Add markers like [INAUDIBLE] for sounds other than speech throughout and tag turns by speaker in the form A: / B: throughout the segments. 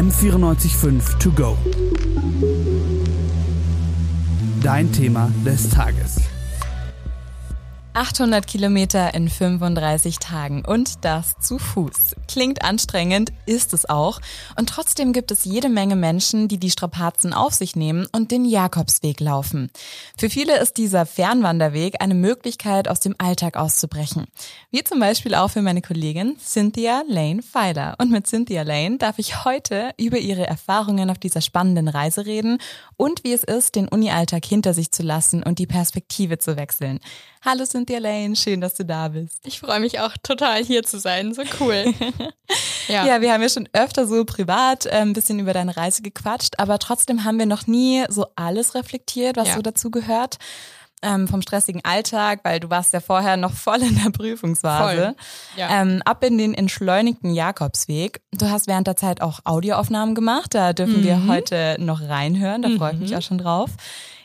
A: M945 To Go. Dein Thema des Tages.
B: 800 Kilometer in 35 Tagen und das zu Fuß. Klingt anstrengend, ist es auch. Und trotzdem gibt es jede Menge Menschen, die die Strapazen auf sich nehmen und den Jakobsweg laufen. Für viele ist dieser Fernwanderweg eine Möglichkeit, aus dem Alltag auszubrechen. Wie zum Beispiel auch für meine Kollegin Cynthia Lane Pfeiler. Und mit Cynthia Lane darf ich heute über ihre Erfahrungen auf dieser spannenden Reise reden und wie es ist, den Uni-Alltag hinter sich zu lassen und die Perspektive zu wechseln. Hallo Cynthia Lane, schön, dass du da bist.
C: Ich freue mich auch total hier zu sein, so cool. [LAUGHS]
B: ja. ja, wir haben ja schon öfter so privat äh, ein bisschen über deine Reise gequatscht, aber trotzdem haben wir noch nie so alles reflektiert, was ja. so dazu gehört. Ähm, vom stressigen Alltag, weil du warst ja vorher noch voll in der Prüfungsphase, ja. ähm, ab in den entschleunigten Jakobsweg. Du hast während der Zeit auch Audioaufnahmen gemacht, da dürfen mhm. wir heute noch reinhören, da mhm. freue ich mich auch schon drauf.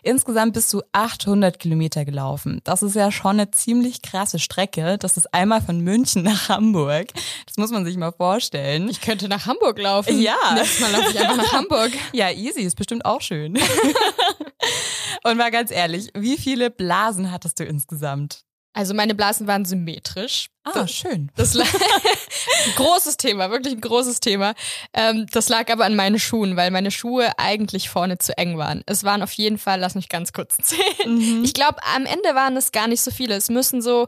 B: Insgesamt bist du 800 Kilometer gelaufen. Das ist ja schon eine ziemlich krasse Strecke. Das ist einmal von München nach Hamburg. Das muss man sich mal vorstellen.
C: Ich könnte nach Hamburg laufen.
B: Ja.
C: Nächstes Mal laufe ich einfach nach Hamburg. [LAUGHS]
B: Ja, easy. Ist bestimmt auch schön. [LAUGHS] Und mal ganz ehrlich, wie viele Blasen hattest du insgesamt?
C: Also meine Blasen waren symmetrisch.
B: Ah, das, schön.
C: Das lag, [LAUGHS] großes Thema, wirklich ein großes Thema. Ähm, das lag aber an meinen Schuhen, weil meine Schuhe eigentlich vorne zu eng waren. Es waren auf jeden Fall, lass mich ganz kurz zählen. Mhm. Ich glaube, am Ende waren es gar nicht so viele. Es müssen so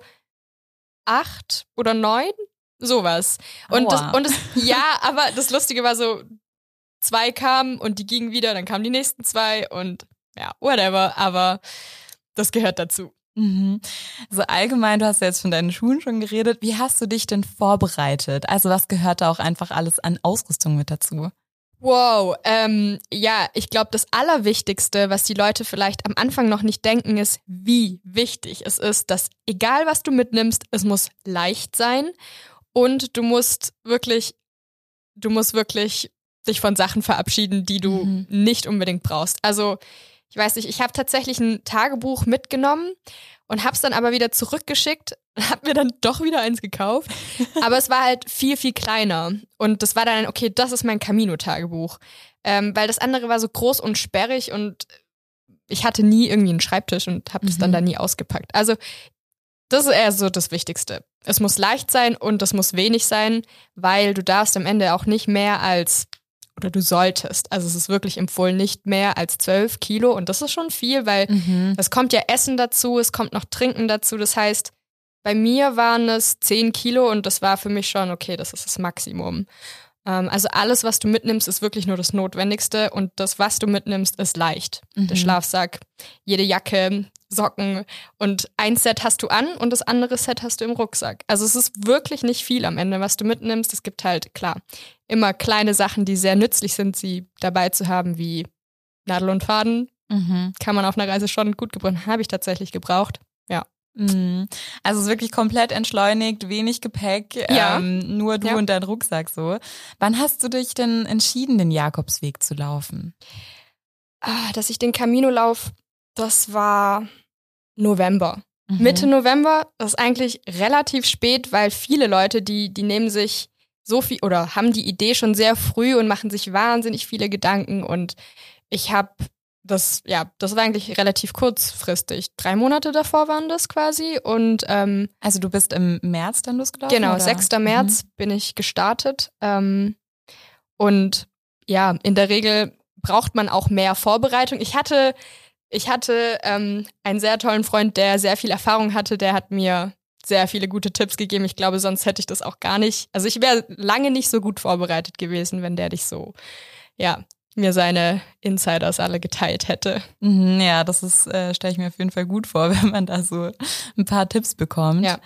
C: acht oder neun, sowas. Und, das, und das, ja, aber das Lustige war so, zwei kamen und die gingen wieder, dann kamen die nächsten zwei und ja, whatever. Aber das gehört dazu.
B: Mhm. So allgemein, du hast ja jetzt von deinen Schuhen schon geredet. Wie hast du dich denn vorbereitet? Also was gehört da auch einfach alles an Ausrüstung mit dazu?
C: Wow, ähm, ja, ich glaube, das Allerwichtigste, was die Leute vielleicht am Anfang noch nicht denken, ist, wie wichtig es ist, dass egal was du mitnimmst, es muss leicht sein und du musst wirklich, du musst wirklich dich von Sachen verabschieden, die du mhm. nicht unbedingt brauchst. Also ich weiß nicht, ich habe tatsächlich ein Tagebuch mitgenommen und habe es dann aber wieder zurückgeschickt, habe mir dann doch wieder eins gekauft, [LAUGHS] aber es war halt viel, viel kleiner und das war dann, okay, das ist mein Camino-Tagebuch, ähm, weil das andere war so groß und sperrig und ich hatte nie irgendwie einen Schreibtisch und habe das dann mhm. da nie ausgepackt. Also das ist eher so das Wichtigste. Es muss leicht sein und es muss wenig sein, weil du darfst am Ende auch nicht mehr als oder du solltest. Also es ist wirklich empfohlen, nicht mehr als 12 Kilo und das ist schon viel, weil mhm. es kommt ja Essen dazu, es kommt noch Trinken dazu. Das heißt, bei mir waren es 10 Kilo und das war für mich schon, okay, das ist das Maximum. Ähm, also alles, was du mitnimmst, ist wirklich nur das Notwendigste und das, was du mitnimmst, ist leicht. Mhm. Der Schlafsack, jede Jacke, Socken und ein Set hast du an und das andere Set hast du im Rucksack. Also es ist wirklich nicht viel am Ende, was du mitnimmst. Es gibt halt, klar, immer kleine Sachen, die sehr nützlich sind, sie dabei zu haben, wie Nadel und Faden. Mhm. Kann man auf einer Reise schon gut gebrauchen. Habe ich tatsächlich gebraucht. Ja.
B: Mhm. Also es ist wirklich komplett entschleunigt, wenig Gepäck, ja. ähm, nur du ja. und dein Rucksack so. Wann hast du dich denn entschieden, den Jakobsweg zu laufen?
C: Ah, dass ich den Camino lauf, das war November. Mhm. Mitte November, das ist eigentlich relativ spät, weil viele Leute, die, die nehmen sich so viel oder haben die Idee schon sehr früh und machen sich wahnsinnig viele Gedanken. Und ich habe das, ja, das war eigentlich relativ kurzfristig. Drei Monate davor waren das quasi. Und ähm,
B: also du bist im März dann losgelaufen?
C: Genau,
B: oder?
C: 6. März mhm. bin ich gestartet. Ähm, und ja, in der Regel braucht man auch mehr Vorbereitung. Ich hatte, ich hatte ähm, einen sehr tollen Freund, der sehr viel Erfahrung hatte, der hat mir sehr viele gute Tipps gegeben. Ich glaube, sonst hätte ich das auch gar nicht. Also ich wäre lange nicht so gut vorbereitet gewesen, wenn der dich so, ja, mir seine Insiders alle geteilt hätte.
B: Mhm, ja, das ist, äh, stelle ich mir auf jeden Fall gut vor, [LAUGHS] wenn man da so ein paar Tipps bekommt. Ja.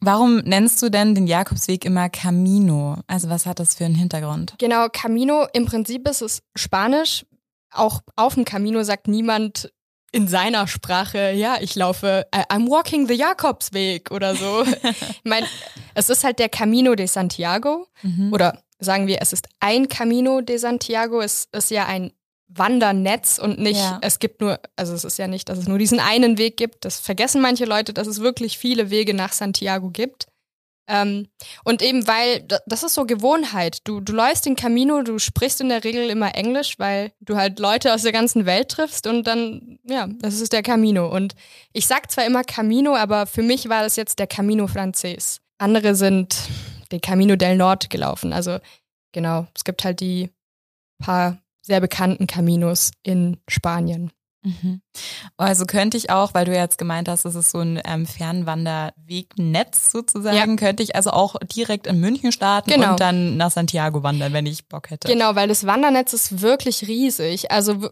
B: Warum nennst du denn den Jakobsweg immer Camino? Also was hat das für einen Hintergrund?
C: Genau, Camino, im Prinzip ist es Spanisch. Auch auf dem Camino sagt niemand in seiner Sprache, ja, ich laufe, äh, I'm walking the Jakobsweg oder so. [LAUGHS] ich meine, es ist halt der Camino de Santiago mhm. oder sagen wir, es ist ein Camino de Santiago. Es ist ja ein Wandernetz und nicht, ja. es gibt nur, also es ist ja nicht, dass es nur diesen einen Weg gibt. Das vergessen manche Leute, dass es wirklich viele Wege nach Santiago gibt. Ähm, und eben weil, das ist so Gewohnheit. Du, du läufst den Camino, du sprichst in der Regel immer Englisch, weil du halt Leute aus der ganzen Welt triffst und dann, ja, das ist der Camino. Und ich sag zwar immer Camino, aber für mich war das jetzt der Camino Frances. Andere sind den Camino del Nord gelaufen. Also genau, es gibt halt die paar sehr bekannten Caminos in Spanien.
B: Mhm. Also könnte ich auch, weil du jetzt gemeint hast, es ist so ein ähm, Fernwanderwegnetz sozusagen, ja. könnte ich also auch direkt in München starten genau. und dann nach Santiago wandern, wenn ich Bock hätte.
C: Genau, weil das Wandernetz ist wirklich riesig. Also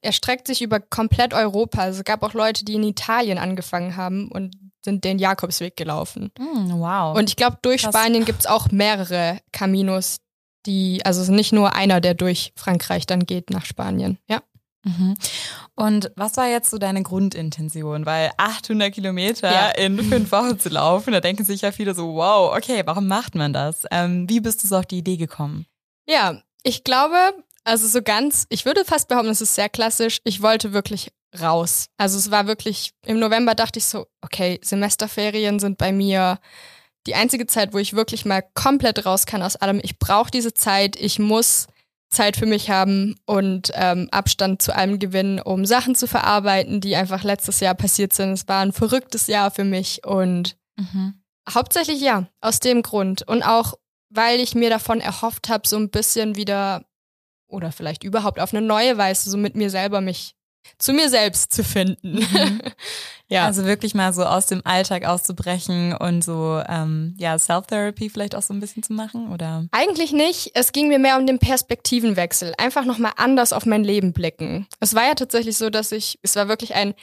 C: er streckt sich über komplett Europa. Also es gab auch Leute, die in Italien angefangen haben und sind den Jakobsweg gelaufen.
B: Mm, wow.
C: Und ich glaube, durch Krass. Spanien gibt es auch mehrere Caminos, die, also nicht nur einer, der durch Frankreich dann geht nach Spanien. Ja.
B: Mhm. Und was war jetzt so deine Grundintention? Weil 800 Kilometer ja. in fünf Wochen zu laufen, da denken sich ja viele so, wow, okay, warum macht man das? Ähm, wie bist du so auf die Idee gekommen?
C: Ja, ich glaube, also so ganz, ich würde fast behaupten, es ist sehr klassisch. Ich wollte wirklich raus. Also es war wirklich, im November dachte ich so, okay, Semesterferien sind bei mir die einzige Zeit, wo ich wirklich mal komplett raus kann aus allem. Ich brauche diese Zeit, ich muss Zeit für mich haben und ähm, Abstand zu allem gewinnen, um Sachen zu verarbeiten, die einfach letztes Jahr passiert sind. Es war ein verrücktes Jahr für mich und mhm. hauptsächlich ja, aus dem Grund. Und auch, weil ich mir davon erhofft habe, so ein bisschen wieder oder vielleicht überhaupt auf eine neue Weise so mit mir selber mich zu mir selbst zu finden. Mhm. [LAUGHS]
B: ja. Also wirklich mal so aus dem Alltag auszubrechen und so ähm, ja Self-Therapy vielleicht auch so ein bisschen zu machen oder?
C: Eigentlich nicht. Es ging mir mehr um den Perspektivenwechsel. Einfach nochmal anders auf mein Leben blicken. Es war ja tatsächlich so, dass ich, es war wirklich ein,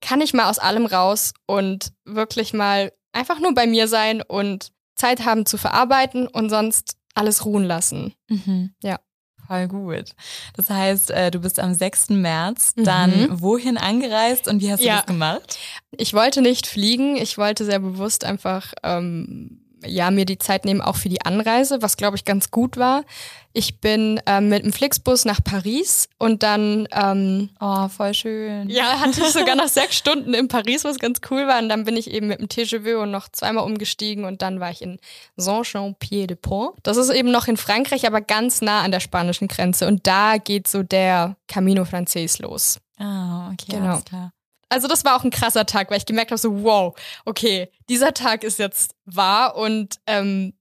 C: kann ich mal aus allem raus und wirklich mal einfach nur bei mir sein und Zeit haben zu verarbeiten und sonst alles ruhen lassen.
B: Mhm. Ja. Voll gut. Das heißt, äh, du bist am 6. März dann mhm. wohin angereist und wie hast du ja. das gemacht?
C: Ich wollte nicht fliegen. Ich wollte sehr bewusst einfach ähm, ja, mir die Zeit nehmen, auch für die Anreise, was glaube ich ganz gut war. Ich bin ähm, mit dem Flixbus nach Paris und dann ähm,
B: oh voll schön.
C: Ja, hatte ich sogar noch [LAUGHS] sechs Stunden in Paris, was ganz cool war. Und dann bin ich eben mit dem TGV und noch zweimal umgestiegen und dann war ich in Saint-Jean-Pied-de-Pont. Das ist eben noch in Frankreich, aber ganz nah an der spanischen Grenze. Und da geht so der Camino Frances los.
B: Ah, okay, genau. alles klar
C: also das war auch ein krasser Tag, weil ich gemerkt habe, so wow, okay, dieser Tag ist jetzt wahr und ähm,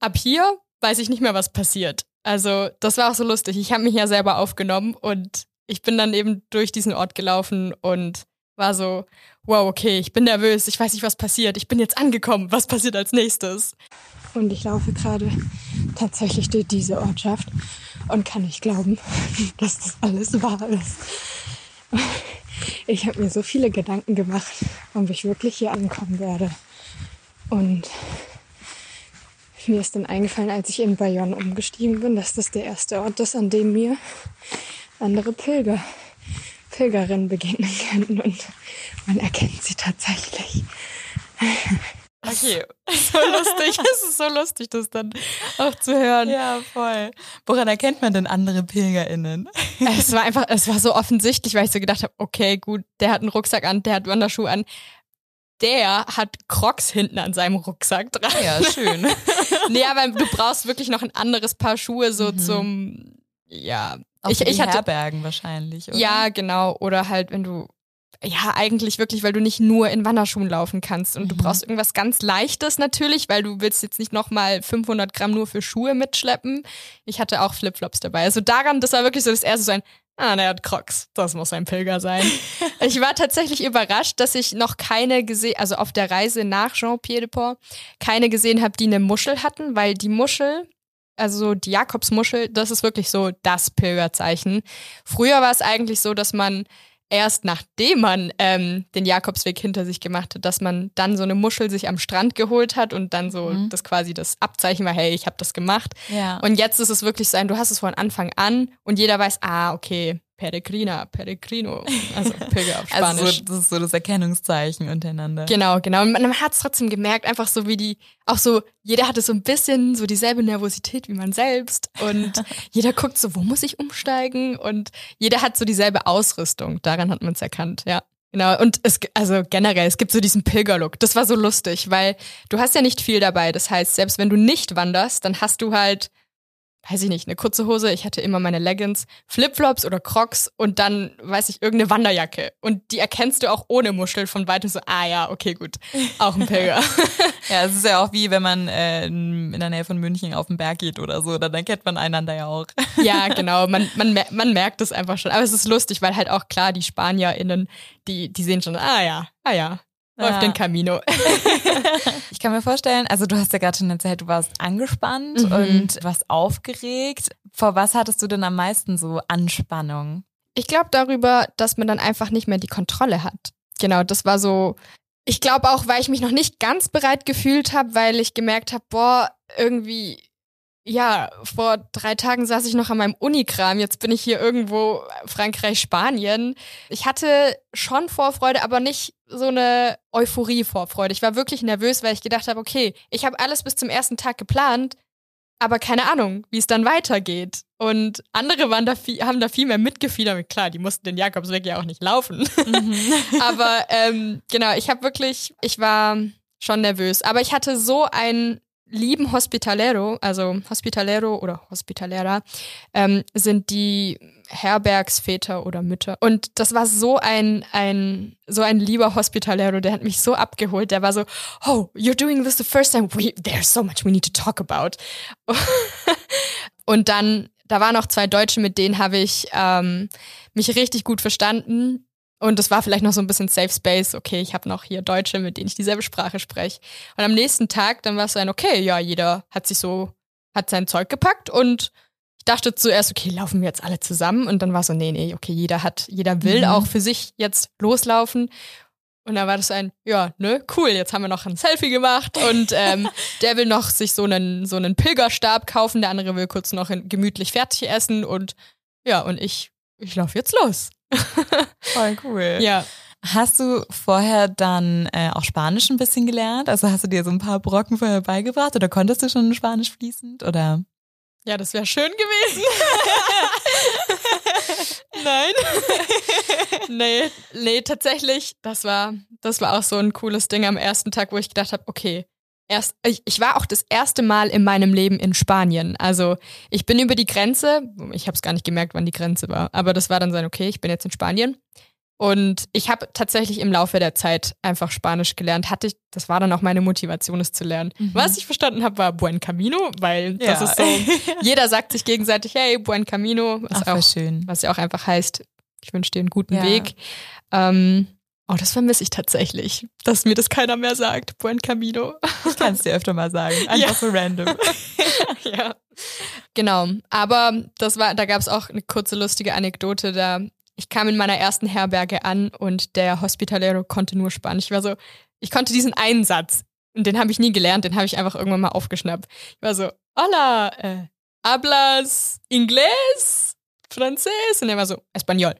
C: ab hier weiß ich nicht mehr, was passiert. Also das war auch so lustig. Ich habe mich ja selber aufgenommen und ich bin dann eben durch diesen Ort gelaufen und war so, wow, okay, ich bin nervös, ich weiß nicht, was passiert, ich bin jetzt angekommen, was passiert als nächstes? Und ich laufe gerade tatsächlich durch diese Ortschaft und kann nicht glauben, [LAUGHS] dass das alles wahr ist. Ich habe mir so viele Gedanken gemacht, ob ich wirklich hier ankommen werde. Und mir ist dann eingefallen, als ich in Bayonne umgestiegen bin, dass das der erste Ort ist, an dem mir andere Pilger, Pilgerinnen begegnen können. Und man erkennt sie tatsächlich.
B: Okay, [LAUGHS] so lustig. [LAUGHS] es ist so lustig, das dann auch zu hören.
C: Ja, voll.
B: Woran erkennt man denn andere PilgerInnen?
C: Es war einfach, es war so offensichtlich, weil ich so gedacht habe, okay, gut, der hat einen Rucksack an, der hat Wanderschuhe an. Der hat Crocs hinten an seinem Rucksack dran.
B: Ja, schön. [LAUGHS]
C: nee, aber du brauchst wirklich noch ein anderes Paar Schuhe so mhm. zum, ja.
B: Auch ich, ich hatte Herbergen wahrscheinlich, oder?
C: Ja, genau. Oder halt, wenn du ja, eigentlich wirklich, weil du nicht nur in Wanderschuhen laufen kannst und mhm. du brauchst irgendwas ganz Leichtes natürlich, weil du willst jetzt nicht nochmal 500 Gramm nur für Schuhe mitschleppen. Ich hatte auch Flipflops dabei. Also daran, das war wirklich so das erste so ein, ah, der hat Crocs, das muss ein Pilger sein. [LAUGHS] ich war tatsächlich überrascht, dass ich noch keine gesehen, also auf der Reise nach Jean-Pied-de-Port, keine gesehen habe, die eine Muschel hatten, weil die Muschel, also die Jakobsmuschel, das ist wirklich so das Pilgerzeichen. Früher war es eigentlich so, dass man erst nachdem man ähm, den Jakobsweg hinter sich gemacht hat, dass man dann so eine Muschel sich am Strand geholt hat und dann so mhm. das quasi das Abzeichen war, hey, ich habe das gemacht.
B: Ja.
C: Und jetzt ist es wirklich so ein, du hast es von Anfang an und jeder weiß, ah, okay, Peregrina, Peregrino, also Pilger auf Spanisch. [LAUGHS]
B: Also so, das ist so das Erkennungszeichen untereinander.
C: Genau, genau. Und man, man hat es trotzdem gemerkt, einfach so wie die, auch so, jeder hatte so ein bisschen so dieselbe Nervosität wie man selbst und [LAUGHS] jeder guckt so, wo muss ich umsteigen und jeder hat so dieselbe Ausrüstung. Daran hat man es erkannt, ja. Genau, und es, also generell, es gibt so diesen Pilgerlook. Das war so lustig, weil du hast ja nicht viel dabei. Das heißt, selbst wenn du nicht wanderst, dann hast du halt weiß ich nicht, eine kurze Hose, ich hatte immer meine Leggings, Flipflops oder Crocs und dann, weiß ich, irgendeine Wanderjacke. Und die erkennst du auch ohne Muschel von weitem so, ah ja, okay, gut, auch ein Pilger. [LAUGHS]
B: ja, es ist ja auch wie, wenn man äh, in der Nähe von München auf den Berg geht oder so, dann kennt man einander ja auch.
C: ja, [LAUGHS] genau, man, man, man merkt es einfach schon. Aber es ist lustig, weil halt auch klar, die SpanierInnen, die, die sehen schon, ah ja, ah ja, ja. auf den Camino. [LAUGHS]
B: ich kann mir vorstellen, also du hast ja gerade schon erzählt, du warst angespannt mhm. und warst aufgeregt. Vor was hattest du denn am meisten so Anspannung?
C: Ich glaube darüber, dass man dann einfach nicht mehr die Kontrolle hat. Genau, das war so. Ich glaube auch, weil ich mich noch nicht ganz bereit gefühlt habe, weil ich gemerkt habe, boah, irgendwie ja, vor drei Tagen saß ich noch an meinem Unikram. Jetzt bin ich hier irgendwo Frankreich, Spanien. Ich hatte schon Vorfreude, aber nicht so eine Euphorie-Vorfreude. Ich war wirklich nervös, weil ich gedacht habe, okay, ich habe alles bis zum ersten Tag geplant, aber keine Ahnung, wie es dann weitergeht. Und andere waren da viel, haben da viel mehr mitgefiedert. Klar, die mussten den Jakobsweg ja auch nicht laufen. Mhm. [LAUGHS] aber ähm, genau, ich habe wirklich, ich war schon nervös. Aber ich hatte so ein lieben Hospitalero, also Hospitalero oder Hospitalera, ähm, sind die Herbergsväter oder Mütter. Und das war so ein, ein, so ein lieber Hospitalero, der hat mich so abgeholt. Der war so, oh, you're doing this the first time. We, there's so much we need to talk about. [LAUGHS] Und dann, da waren noch zwei Deutsche, mit denen habe ich ähm, mich richtig gut verstanden. Und es war vielleicht noch so ein bisschen Safe Space. Okay, ich habe noch hier Deutsche, mit denen ich dieselbe Sprache spreche. Und am nächsten Tag, dann war es ein, okay, ja, jeder hat sich so, hat sein Zeug gepackt und ich dachte zuerst, okay, laufen wir jetzt alle zusammen? Und dann war so, nee, nee, okay, jeder hat, jeder will mhm. auch für sich jetzt loslaufen. Und dann war das ein, ja, ne, cool, jetzt haben wir noch ein Selfie gemacht und ähm, [LAUGHS] der will noch sich so einen, so einen Pilgerstab kaufen, der andere will kurz noch gemütlich fertig essen und ja, und ich, ich laufe jetzt los. [LAUGHS]
B: Voll cool.
C: Ja.
B: Hast du vorher dann äh, auch Spanisch ein bisschen gelernt? Also hast du dir so ein paar Brocken vorher beigebracht oder konntest du schon Spanisch fließend oder?
C: Ja, das wäre schön gewesen. [LAUGHS] Nein. [LAUGHS] nee, nee, tatsächlich, das war, das war auch so ein cooles Ding am ersten Tag, wo ich gedacht habe, okay, erst, ich, ich war auch das erste Mal in meinem Leben in Spanien. Also ich bin über die Grenze, ich habe es gar nicht gemerkt, wann die Grenze war, aber das war dann sein, okay, ich bin jetzt in Spanien. Und ich habe tatsächlich im Laufe der Zeit einfach Spanisch gelernt. Hatte ich, das war dann auch meine Motivation, es zu lernen. Mhm. Was ich verstanden habe, war Buen Camino, weil ja. das ist so, [LAUGHS] jeder sagt sich gegenseitig, hey, Buen Camino, was,
B: Ach,
C: auch,
B: schön.
C: was ja auch einfach heißt, ich wünsche dir einen guten ja. Weg. Ähm, Oh, das vermisse ich tatsächlich, dass mir das keiner mehr sagt. Buen Camino.
B: Ich kann es dir öfter mal sagen. [LAUGHS] Einfach ja. so random. [LAUGHS]
C: ja. Genau. Aber das war, da gab es auch eine kurze lustige Anekdote. Da ich kam in meiner ersten Herberge an und der Hospitalero konnte nur Spanisch. Ich war so, ich konnte diesen einen Satz und den habe ich nie gelernt, den habe ich einfach irgendwann mal aufgeschnappt. Ich war so, hola, äh, hablas inglés, francés? Und er war so, español.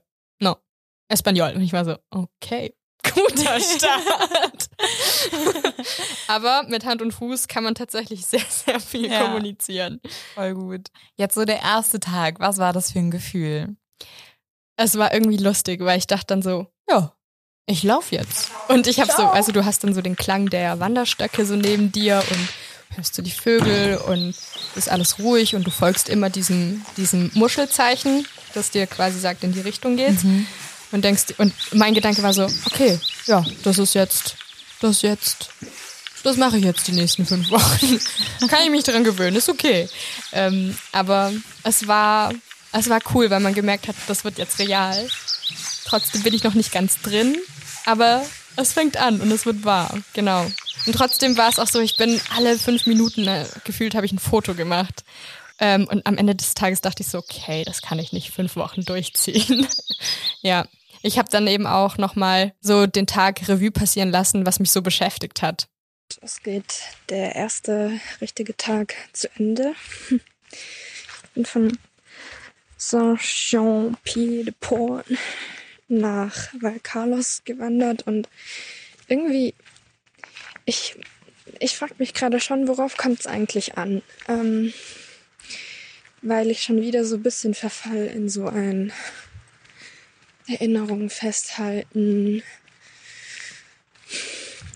C: No, Espanol. Und ich war so, okay, [LAUGHS] guter Start. [LAUGHS] Aber mit Hand und Fuß kann man tatsächlich sehr, sehr viel ja, kommunizieren.
B: Voll gut. Jetzt so der erste Tag, was war das für ein Gefühl?
C: Es war irgendwie lustig, weil ich dachte dann so, ja, ich lauf jetzt. Und ich habe so, also du hast dann so den Klang der Wanderstöcke so neben dir und hörst du die Vögel und ist alles ruhig und du folgst immer diesem, diesem Muschelzeichen, das dir quasi sagt, in die Richtung geht's. Mhm und denkst, und mein Gedanke war so, okay, ja, das ist jetzt, das jetzt, das mache ich jetzt die nächsten fünf Wochen. [LAUGHS] Kann ich mich daran gewöhnen, ist okay. Ähm, aber es war, es war cool, weil man gemerkt hat, das wird jetzt real. Trotzdem bin ich noch nicht ganz drin, aber es fängt an und es wird wahr, genau. Und trotzdem war es auch so, ich bin alle fünf Minuten äh, gefühlt, habe ich ein Foto gemacht. Ähm, und am Ende des Tages dachte ich so, okay, das kann ich nicht fünf Wochen durchziehen. [LAUGHS] ja, ich habe dann eben auch nochmal so den Tag Revue passieren lassen, was mich so beschäftigt hat.
D: Es geht der erste richtige Tag zu Ende. Ich bin von Saint-Jean-Pied-de-Port nach Valcarlos gewandert und irgendwie, ich, ich frage mich gerade schon, worauf kommt es eigentlich an? Ähm, weil ich schon wieder so ein bisschen verfall in so ein Erinnerungen festhalten,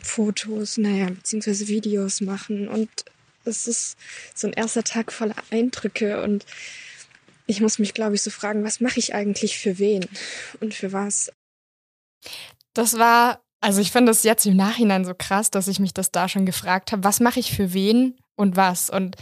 D: Fotos, naja, beziehungsweise Videos machen. Und es ist so ein erster Tag voller Eindrücke und ich muss mich, glaube ich, so fragen, was mache ich eigentlich für wen und für was?
C: Das war, also ich finde das jetzt im Nachhinein so krass, dass ich mich das da schon gefragt habe, was mache ich für wen und was? Und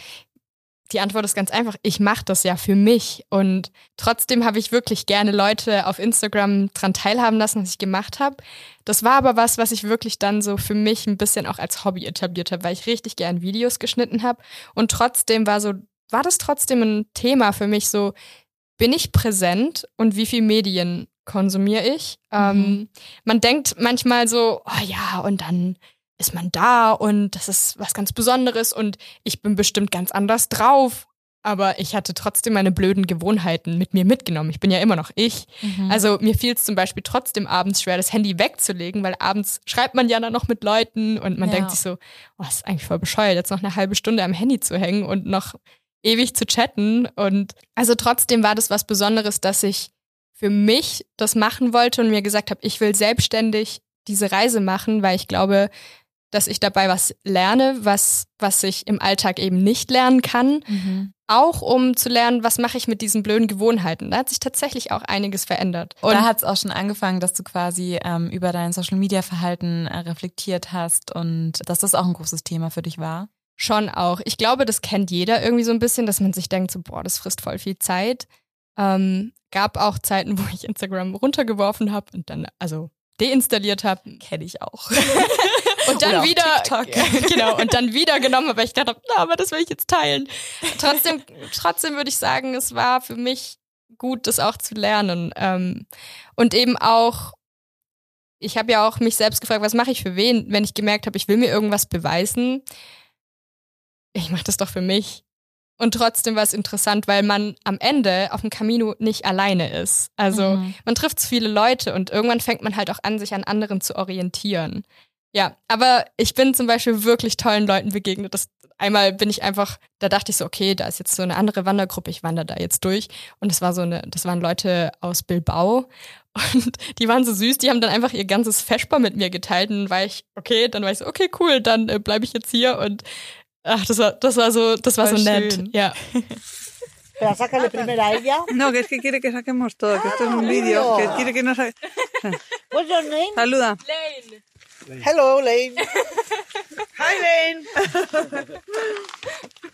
C: die Antwort ist ganz einfach, ich mache das ja für mich. Und trotzdem habe ich wirklich gerne Leute auf Instagram dran teilhaben lassen, was ich gemacht habe. Das war aber was, was ich wirklich dann so für mich ein bisschen auch als Hobby etabliert habe, weil ich richtig gern Videos geschnitten habe. Und trotzdem war so, war das trotzdem ein Thema für mich so, bin ich präsent und wie viel Medien konsumiere ich? Mhm. Ähm, man denkt manchmal so, oh ja, und dann ist man da und das ist was ganz Besonderes und ich bin bestimmt ganz anders drauf. Aber ich hatte trotzdem meine blöden Gewohnheiten mit mir mitgenommen. Ich bin ja immer noch ich. Mhm. Also mir fiel es zum Beispiel trotzdem abends schwer, das Handy wegzulegen, weil abends schreibt man ja dann noch mit Leuten und man ja. denkt sich so, oh, ist eigentlich voll bescheuert, jetzt noch eine halbe Stunde am Handy zu hängen und noch ewig zu chatten. Und also trotzdem war das was Besonderes, dass ich für mich das machen wollte und mir gesagt habe, ich will selbstständig diese Reise machen, weil ich glaube, dass ich dabei was lerne, was, was ich im Alltag eben nicht lernen kann. Mhm. Auch um zu lernen, was mache ich mit diesen blöden Gewohnheiten. Da hat sich tatsächlich auch einiges verändert.
B: Und da hat es auch schon angefangen, dass du quasi ähm, über dein Social-Media-Verhalten äh, reflektiert hast und dass das auch ein großes Thema für dich war.
C: Schon auch. Ich glaube, das kennt jeder irgendwie so ein bisschen, dass man sich denkt, so, boah, das frisst voll viel Zeit. Ähm, gab auch Zeiten, [LAUGHS] wo ich Instagram runtergeworfen habe und dann, also deinstalliert habe.
B: Kenne ich auch. [LAUGHS] [LAUGHS]
C: und dann wieder [LAUGHS] genau und dann wieder genommen, aber ich dachte, na, aber das will ich jetzt teilen. Trotzdem, [LAUGHS] trotzdem würde ich sagen, es war für mich gut, das auch zu lernen ähm, und eben auch. Ich habe ja auch mich selbst gefragt, was mache ich für wen, wenn ich gemerkt habe, ich will mir irgendwas beweisen. Ich mache das doch für mich. Und trotzdem war es interessant, weil man am Ende auf dem Camino nicht alleine ist. Also mhm. man trifft viele Leute und irgendwann fängt man halt auch an, sich an anderen zu orientieren. Ja, aber ich bin zum Beispiel wirklich tollen Leuten begegnet. Das, einmal bin ich einfach, da dachte ich so, okay, da ist jetzt so eine andere Wandergruppe, ich wandere da jetzt durch. Und das war so eine, das waren Leute aus Bilbao und [LAUGHS] die waren so süß, die haben dann einfach ihr ganzes Feschbar mit mir geteilt. Und dann war ich, okay, dann war ich so, okay, cool, dann äh, bleibe ich jetzt hier. Und ach, das war, das war so, das war Voll so nett. Schön. Ja. [LAUGHS]
E: Pero sácale primero a ella.
F: No, que es que quiere que saquemos todo, que esto es un vídeo, que quiere que
E: your name?
F: Saluda.
E: Lane. Hello, Lane. [LAUGHS]
F: Hi, Lane.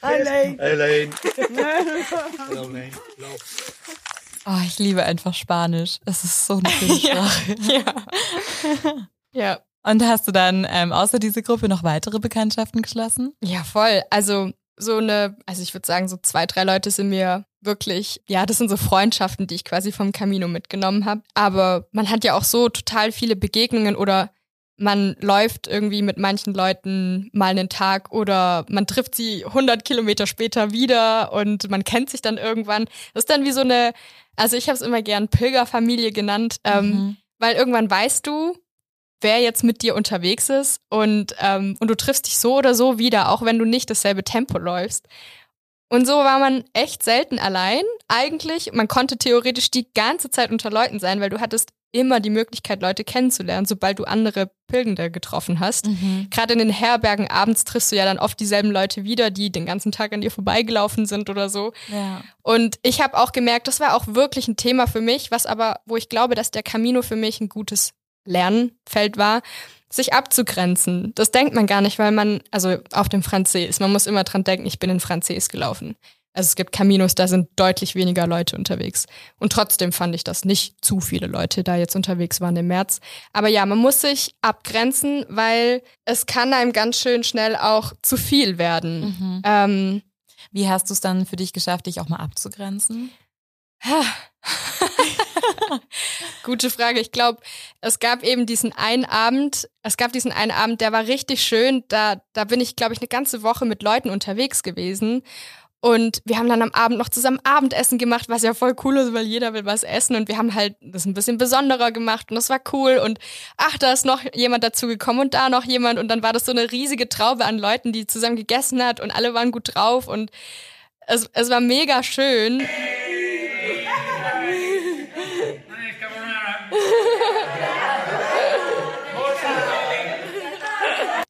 E: Hi, Lane.
G: Hey, Lane. [LAUGHS] Hello, Lane. Hello.
B: Oh, ich liebe einfach Spanisch. Es ist so eine schöne [LAUGHS] Sprache.
C: ja. ja.
B: Und hast du dann ähm, außer diese Gruppe noch weitere Bekanntschaften geschlossen?
C: Ja, voll. Also so eine, also ich würde sagen, so zwei, drei Leute sind mir wirklich, ja, das sind so Freundschaften, die ich quasi vom Camino mitgenommen habe. Aber man hat ja auch so total viele Begegnungen oder man läuft irgendwie mit manchen Leuten mal einen Tag oder man trifft sie 100 Kilometer später wieder und man kennt sich dann irgendwann. Das ist dann wie so eine, also ich habe es immer gern Pilgerfamilie genannt, ähm, mhm. weil irgendwann weißt du, wer jetzt mit dir unterwegs ist und, ähm, und du triffst dich so oder so wieder, auch wenn du nicht dasselbe Tempo läufst. Und so war man echt selten allein eigentlich. Man konnte theoretisch die ganze Zeit unter Leuten sein, weil du hattest immer die Möglichkeit, Leute kennenzulernen, sobald du andere Pilgende getroffen hast. Mhm. Gerade in den Herbergen abends triffst du ja dann oft dieselben Leute wieder, die den ganzen Tag an dir vorbeigelaufen sind oder so.
B: Ja.
C: Und ich habe auch gemerkt, das war auch wirklich ein Thema für mich, was aber, wo ich glaube, dass der Camino für mich ein gutes Lernfeld war, sich abzugrenzen. Das denkt man gar nicht, weil man, also auf dem Französ, man muss immer dran denken, ich bin in Französ gelaufen. Also es gibt Caminos, da sind deutlich weniger Leute unterwegs. Und trotzdem fand ich, dass nicht zu viele Leute da jetzt unterwegs waren im März. Aber ja, man muss sich abgrenzen, weil es kann einem ganz schön schnell auch zu viel werden. Mhm. Ähm,
B: Wie hast du es dann für dich geschafft, dich auch mal abzugrenzen? [LAUGHS]
C: Gute Frage. Ich glaube, es gab eben diesen einen Abend, es gab diesen einen Abend, der war richtig schön. Da, da bin ich, glaube ich, eine ganze Woche mit Leuten unterwegs gewesen. Und wir haben dann am Abend noch zusammen Abendessen gemacht, was ja voll cool ist, weil jeder will was essen. Und wir haben halt das ein bisschen besonderer gemacht und das war cool. Und ach, da ist noch jemand dazu gekommen und da noch jemand. Und dann war das so eine riesige Traube an Leuten, die zusammen gegessen hat und alle waren gut drauf. Und es, es war mega schön.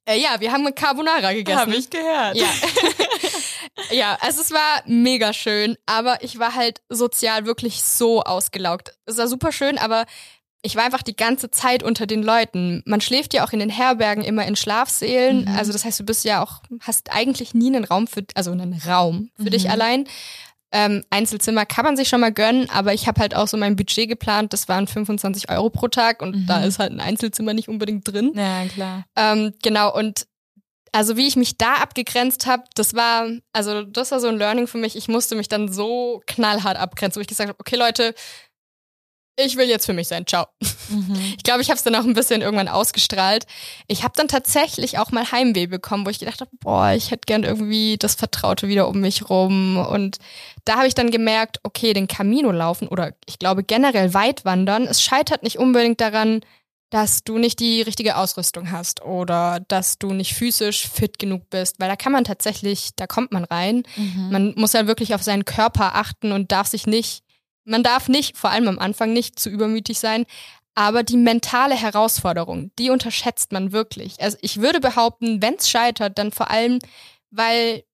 C: Äh, ja, wir haben Carbonara gegessen.
B: Hab ich gehört.
C: Ja. [LAUGHS] ja, also es war mega schön, aber ich war halt sozial wirklich so ausgelaugt. Es war super schön, aber ich war einfach die ganze Zeit unter den Leuten. Man schläft ja auch in den Herbergen immer in Schlafsälen. Mhm. Also das heißt, du bist ja auch, hast eigentlich nie einen Raum für, also einen Raum für mhm. dich allein. Ähm, Einzelzimmer kann man sich schon mal gönnen, aber ich habe halt auch so mein Budget geplant. Das waren 25 Euro pro Tag und mhm. da ist halt ein Einzelzimmer nicht unbedingt drin.
B: Ja, klar.
C: Ähm, genau, und also wie ich mich da abgegrenzt habe, das war, also das war so ein Learning für mich. Ich musste mich dann so knallhart abgrenzen, wo ich gesagt habe, okay Leute, ich will jetzt für mich sein, ciao. Mhm. [LAUGHS] Ich glaube, ich habe es dann auch ein bisschen irgendwann ausgestrahlt. Ich habe dann tatsächlich auch mal Heimweh bekommen, wo ich gedacht habe, boah, ich hätte gern irgendwie das Vertraute wieder um mich rum. Und da habe ich dann gemerkt, okay, den Camino laufen oder ich glaube generell weit wandern, es scheitert nicht unbedingt daran, dass du nicht die richtige Ausrüstung hast oder dass du nicht physisch fit genug bist, weil da kann man tatsächlich, da kommt man rein. Mhm. Man muss ja wirklich auf seinen Körper achten und darf sich nicht, man darf nicht, vor allem am Anfang nicht zu übermütig sein, aber die mentale Herausforderung, die unterschätzt man wirklich. Also ich würde behaupten, wenn es scheitert, dann vor allem, weil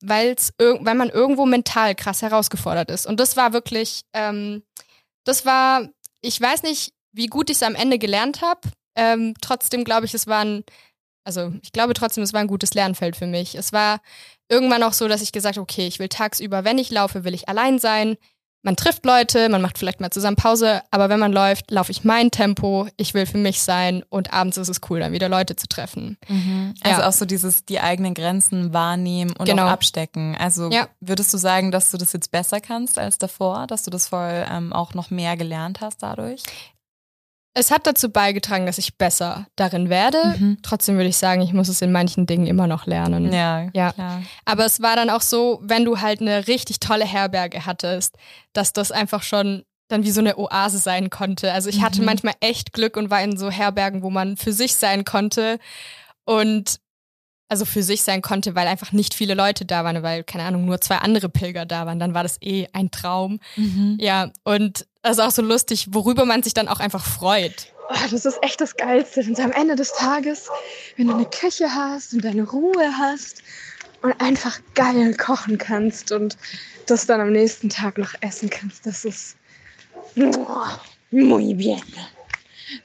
C: weil's, weil man irgendwo mental krass herausgefordert ist. Und das war wirklich, ähm, das war, ich weiß nicht, wie gut ich es am Ende gelernt habe. Ähm, trotzdem glaube ich, es war ein, also ich glaube trotzdem, es war ein gutes Lernfeld für mich. Es war irgendwann auch so, dass ich gesagt habe, okay, ich will tagsüber, wenn ich laufe, will ich allein sein. Man trifft Leute, man macht vielleicht mal zusammen Pause, aber wenn man läuft, laufe ich mein Tempo, ich will für mich sein und abends ist es cool, dann wieder Leute zu treffen.
B: Mhm. Also ja. auch so dieses, die eigenen Grenzen wahrnehmen und genau. auch abstecken. Also ja. würdest du sagen, dass du das jetzt besser kannst als davor, dass du das voll ähm, auch noch mehr gelernt hast dadurch?
C: Es hat dazu beigetragen, dass ich besser darin werde. Mhm. Trotzdem würde ich sagen, ich muss es in manchen Dingen immer noch lernen.
B: Ja, ja. Klar.
C: Aber es war dann auch so, wenn du halt eine richtig tolle Herberge hattest, dass das einfach schon dann wie so eine Oase sein konnte. Also ich hatte mhm. manchmal echt Glück und war in so Herbergen, wo man für sich sein konnte und also für sich sein konnte, weil einfach nicht viele Leute da waren, weil, keine Ahnung, nur zwei andere Pilger da waren. Dann war das eh ein Traum. Mhm. Ja, und ist auch so lustig, worüber man sich dann auch einfach freut.
D: Oh, das ist echt das Geilste. Und am Ende des Tages, wenn du eine Küche hast und deine Ruhe hast und einfach geil kochen kannst und das dann am nächsten Tag noch essen kannst, das ist muy bien.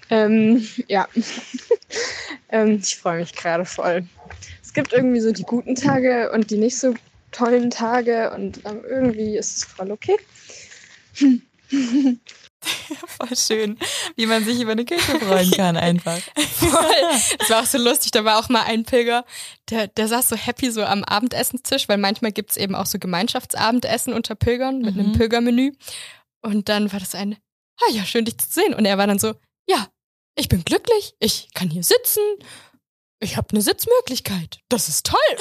D: Ähm, ja, [LAUGHS] ähm, ich freue mich gerade voll es gibt irgendwie so die guten Tage und die nicht so tollen Tage und ähm, irgendwie ist es voll okay. [LAUGHS]
B: Voll schön, wie man sich über eine Küche freuen [LAUGHS] kann einfach.
C: Voll. Das war auch so lustig. Da war auch mal ein Pilger, der, der saß so happy so am Abendessenstisch, weil manchmal gibt es eben auch so Gemeinschaftsabendessen unter Pilgern mit mhm. einem Pilgermenü. Und dann war das ein, ah ja, schön dich zu sehen. Und er war dann so, ja, ich bin glücklich, ich kann hier sitzen ich habe eine Sitzmöglichkeit. Das ist toll. [LAUGHS]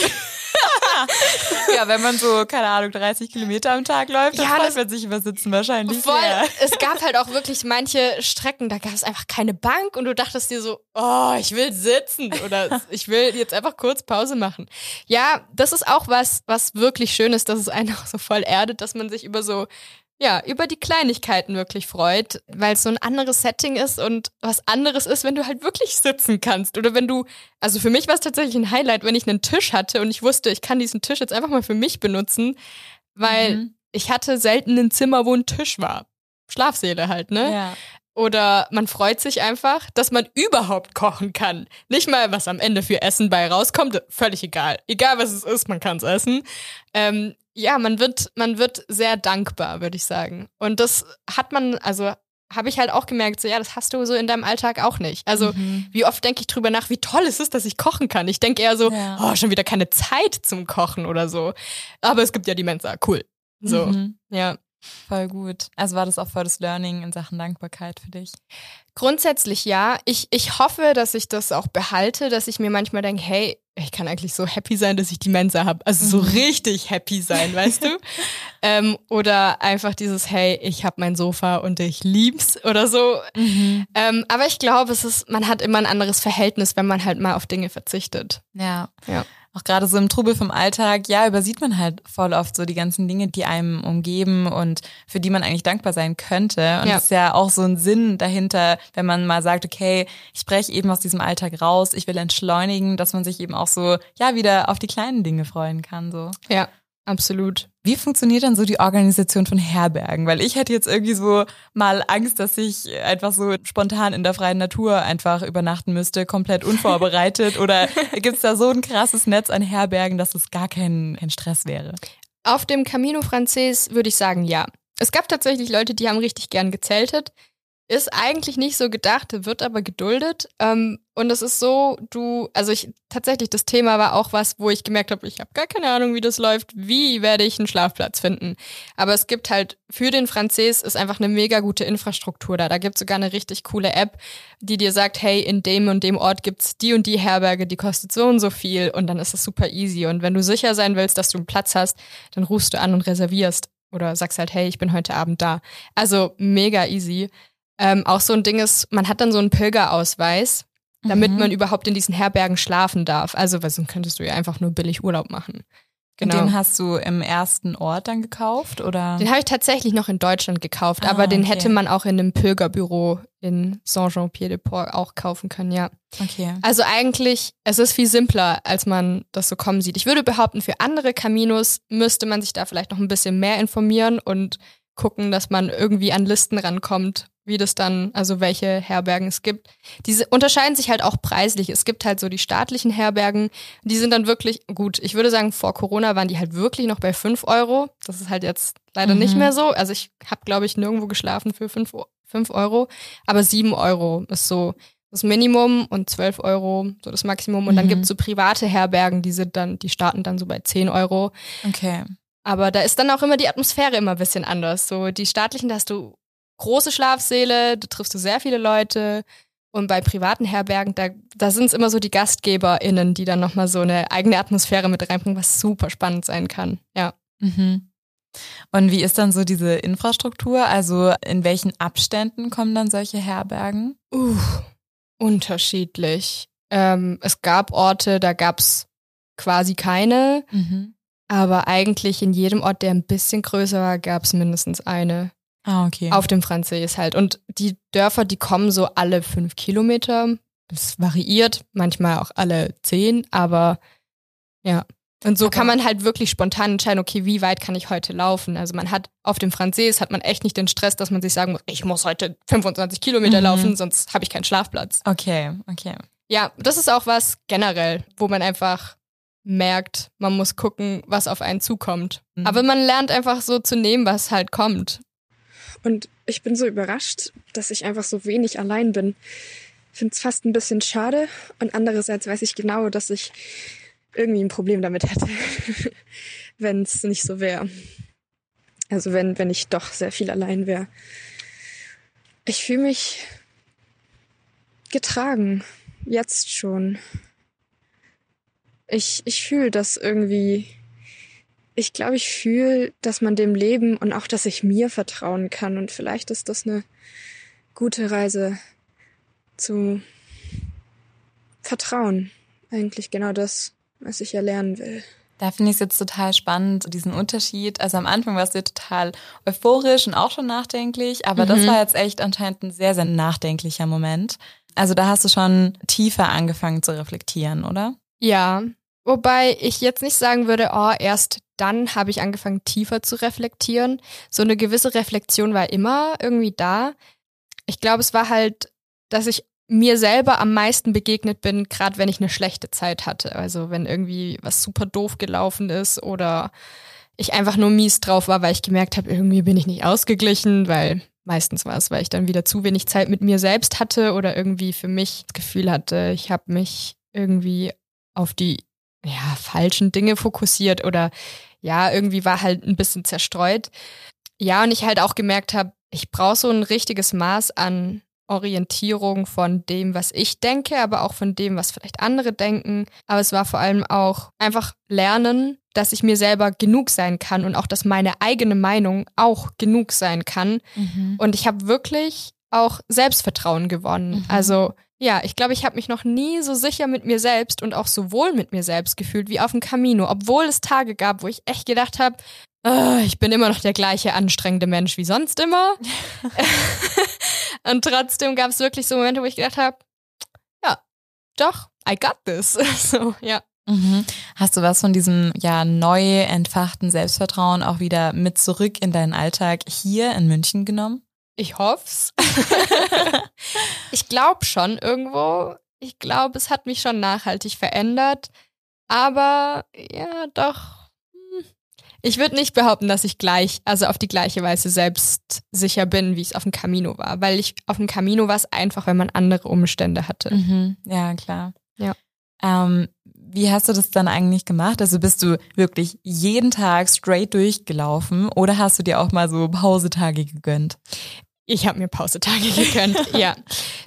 C: [LAUGHS]
B: ja, wenn man so, keine Ahnung, 30 Kilometer am Tag läuft, dann ja, freut man sich über Sitzen wahrscheinlich.
C: Voll. Sehr. Es gab halt auch wirklich manche Strecken, da gab es einfach keine Bank und du dachtest dir so, oh, ich will sitzen oder [LAUGHS] ich will jetzt einfach kurz Pause machen. Ja, das ist auch was, was wirklich schön ist, dass es einen auch so voll erdet, dass man sich über so ja, über die Kleinigkeiten wirklich freut, weil es so ein anderes Setting ist und was anderes ist, wenn du halt wirklich sitzen kannst. Oder wenn du, also für mich war es tatsächlich ein Highlight, wenn ich einen Tisch hatte und ich wusste, ich kann diesen Tisch jetzt einfach mal für mich benutzen, weil mhm. ich hatte selten ein Zimmer, wo ein Tisch war. Schlafsäle halt, ne? Ja. Oder man freut sich einfach, dass man überhaupt kochen kann. Nicht mal, was am Ende für Essen bei rauskommt, völlig egal. Egal was es ist, man kann es essen. Ähm, ja, man wird, man wird sehr dankbar, würde ich sagen. Und das hat man, also habe ich halt auch gemerkt, so ja, das hast du so in deinem Alltag auch nicht. Also mhm. wie oft denke ich drüber nach, wie toll es ist, dass ich kochen kann. Ich denke eher so, ja. oh, schon wieder keine Zeit zum Kochen oder so. Aber es gibt ja die Mensa, cool. So, mhm. ja.
B: Voll gut. Also war das auch voll das Learning in Sachen Dankbarkeit für dich?
C: Grundsätzlich ja. Ich, ich hoffe, dass ich das auch behalte, dass ich mir manchmal denke, hey, ich kann eigentlich so happy sein, dass ich die Mensa habe. Also so mhm. richtig happy sein, weißt du? [LAUGHS] ähm, oder einfach dieses, hey, ich habe mein Sofa und ich lieb's oder so. Mhm. Ähm, aber ich glaube, es ist, man hat immer ein anderes Verhältnis, wenn man halt mal auf Dinge verzichtet.
B: Ja. ja. Auch gerade so im Trubel vom Alltag, ja, übersieht man halt voll oft so die ganzen Dinge, die einem umgeben und für die man eigentlich dankbar sein könnte. Und ja. das ist ja auch so ein Sinn dahinter, wenn man mal sagt, okay, ich spreche eben aus diesem Alltag raus, ich will entschleunigen, dass man sich eben auch so, ja, wieder auf die kleinen Dinge freuen kann, so.
C: Ja. Absolut.
B: Wie funktioniert dann so die Organisation von Herbergen? Weil ich hätte jetzt irgendwie so mal Angst, dass ich einfach so spontan in der freien Natur einfach übernachten müsste, komplett unvorbereitet. Oder [LAUGHS] gibt es da so ein krasses Netz an Herbergen, dass es gar kein, kein Stress wäre?
C: Auf dem Camino Frances würde ich sagen, ja. Es gab tatsächlich Leute, die haben richtig gern gezeltet. Ist eigentlich nicht so gedacht, wird aber geduldet. Ähm, und es ist so, du, also ich tatsächlich, das Thema war auch was, wo ich gemerkt habe, ich habe gar keine Ahnung, wie das läuft. Wie werde ich einen Schlafplatz finden? Aber es gibt halt für den Französ ist einfach eine mega gute Infrastruktur da. Da gibt es sogar eine richtig coole App, die dir sagt, hey, in dem und dem Ort gibt's die und die Herberge, die kostet so und so viel und dann ist es super easy. Und wenn du sicher sein willst, dass du einen Platz hast, dann rufst du an und reservierst oder sagst halt, hey, ich bin heute Abend da. Also mega easy. Ähm, auch so ein Ding ist, man hat dann so einen Pilgerausweis, damit mhm. man überhaupt in diesen Herbergen schlafen darf. Also, weil sonst könntest du ja einfach nur billig Urlaub machen.
B: Genau. Den hast du im ersten Ort dann gekauft oder?
C: Den habe ich tatsächlich noch in Deutschland gekauft, ah, aber den okay. hätte man auch in einem Pilgerbüro in Saint-Jean-Pied-de-Port auch kaufen können, ja.
B: Okay.
C: Also eigentlich, es ist viel simpler, als man das so kommen sieht. Ich würde behaupten, für andere Caminos müsste man sich da vielleicht noch ein bisschen mehr informieren und gucken, dass man irgendwie an Listen rankommt, wie das dann, also welche Herbergen es gibt. Diese unterscheiden sich halt auch preislich. Es gibt halt so die staatlichen Herbergen, die sind dann wirklich, gut, ich würde sagen, vor Corona waren die halt wirklich noch bei fünf Euro. Das ist halt jetzt leider mhm. nicht mehr so. Also ich habe, glaube ich, nirgendwo geschlafen für fünf fünf Euro, aber sieben Euro ist so das Minimum und zwölf Euro so das Maximum. Und mhm. dann gibt es so private Herbergen, die sind dann, die starten dann so bei zehn Euro.
B: Okay.
C: Aber da ist dann auch immer die Atmosphäre immer ein bisschen anders. So die staatlichen, da hast du große Schlafsäle, da triffst du sehr viele Leute. Und bei privaten Herbergen, da, da sind es immer so die GastgeberInnen, die dann nochmal so eine eigene Atmosphäre mit reinbringen, was super spannend sein kann. Ja.
B: Mhm. Und wie ist dann so diese Infrastruktur? Also in welchen Abständen kommen dann solche Herbergen?
C: Uh, unterschiedlich. Ähm, es gab Orte, da gab es quasi keine. Mhm. Aber eigentlich in jedem Ort, der ein bisschen größer war, gab es mindestens eine.
B: Ah, okay.
C: Auf dem Französisch halt. Und die Dörfer, die kommen so alle fünf Kilometer. Das variiert, manchmal auch alle zehn, aber ja. Und so aber kann man halt wirklich spontan entscheiden, okay, wie weit kann ich heute laufen? Also man hat auf dem Französisch hat man echt nicht den Stress, dass man sich sagen muss, ich muss heute 25 Kilometer mhm. laufen, sonst habe ich keinen Schlafplatz.
B: Okay, okay.
C: Ja, das ist auch was generell, wo man einfach merkt, man muss gucken, was auf einen zukommt. Mhm. Aber man lernt einfach so zu nehmen, was halt kommt.
D: Und ich bin so überrascht, dass ich einfach so wenig allein bin. Finde es fast ein bisschen schade und andererseits weiß ich genau, dass ich irgendwie ein Problem damit hätte, [LAUGHS] wenn es nicht so wäre. Also wenn, wenn ich doch sehr viel allein wäre. Ich fühle mich getragen, jetzt schon ich, ich fühle das irgendwie. Ich glaube, ich fühle, dass man dem Leben und auch, dass ich mir vertrauen kann. Und vielleicht ist das eine gute Reise zu Vertrauen. Eigentlich genau das, was ich erlernen will.
B: Da finde ich es jetzt total spannend, diesen Unterschied. Also am Anfang warst du total euphorisch und auch schon nachdenklich, aber mhm. das war jetzt echt anscheinend ein sehr, sehr nachdenklicher Moment. Also da hast du schon tiefer angefangen zu reflektieren, oder?
C: Ja, Wobei ich jetzt nicht sagen würde, oh, erst dann habe ich angefangen tiefer zu reflektieren. So eine gewisse Reflexion war immer irgendwie da. Ich glaube, es war halt, dass ich mir selber am meisten begegnet bin, gerade wenn ich eine schlechte Zeit hatte. Also wenn irgendwie was super doof gelaufen ist oder ich einfach nur mies drauf war, weil ich gemerkt habe, irgendwie bin ich nicht ausgeglichen, weil meistens war es, weil ich dann wieder zu wenig Zeit mit mir selbst hatte oder irgendwie für mich das Gefühl hatte, ich habe mich irgendwie auf die ja, falschen Dinge fokussiert oder ja, irgendwie war halt ein bisschen zerstreut. Ja, und ich halt auch gemerkt habe, ich brauche so ein richtiges Maß an Orientierung von dem, was ich denke, aber auch von dem, was vielleicht andere denken. Aber es war vor allem auch einfach lernen, dass ich mir selber genug sein kann und auch, dass meine eigene Meinung auch genug sein kann. Mhm. Und ich habe wirklich auch Selbstvertrauen gewonnen. Mhm. Also Ja, ich glaube, ich habe mich noch nie so sicher mit mir selbst und auch so wohl mit mir selbst gefühlt wie auf dem Camino, obwohl es Tage gab, wo ich echt gedacht habe, oh, ich bin immer noch der gleiche anstrengende Mensch wie sonst immer. [LAUGHS] [LAUGHS] und trotzdem gab es wirklich so Momente, wo ich gedacht habe, ja, doch, I got this. [LAUGHS] so, ja.
B: Mhm. Hast du was von diesem ja neu entfachten Selbstvertrauen auch wieder mit zurück in deinen Alltag hier in München genommen?
C: Ich hoff's. [LAUGHS] ich glaube schon irgendwo. Ich glaube, es hat mich schon nachhaltig verändert. Aber ja, doch. Hm. Ich würde nicht behaupten, dass ich gleich, also auf die gleiche Weise selbstsicher bin, wie es auf dem Camino war. Weil ich auf dem Camino war es einfach, wenn man andere Umstände hatte.
B: Mhm. Ja, klar.
C: Ja.
B: Ähm, wie hast du das dann eigentlich gemacht? Also bist du wirklich jeden Tag straight durchgelaufen oder hast du dir auch mal so Pausetage gegönnt?
C: Ich habe mir Pausetage [LAUGHS] gegönnt, ja.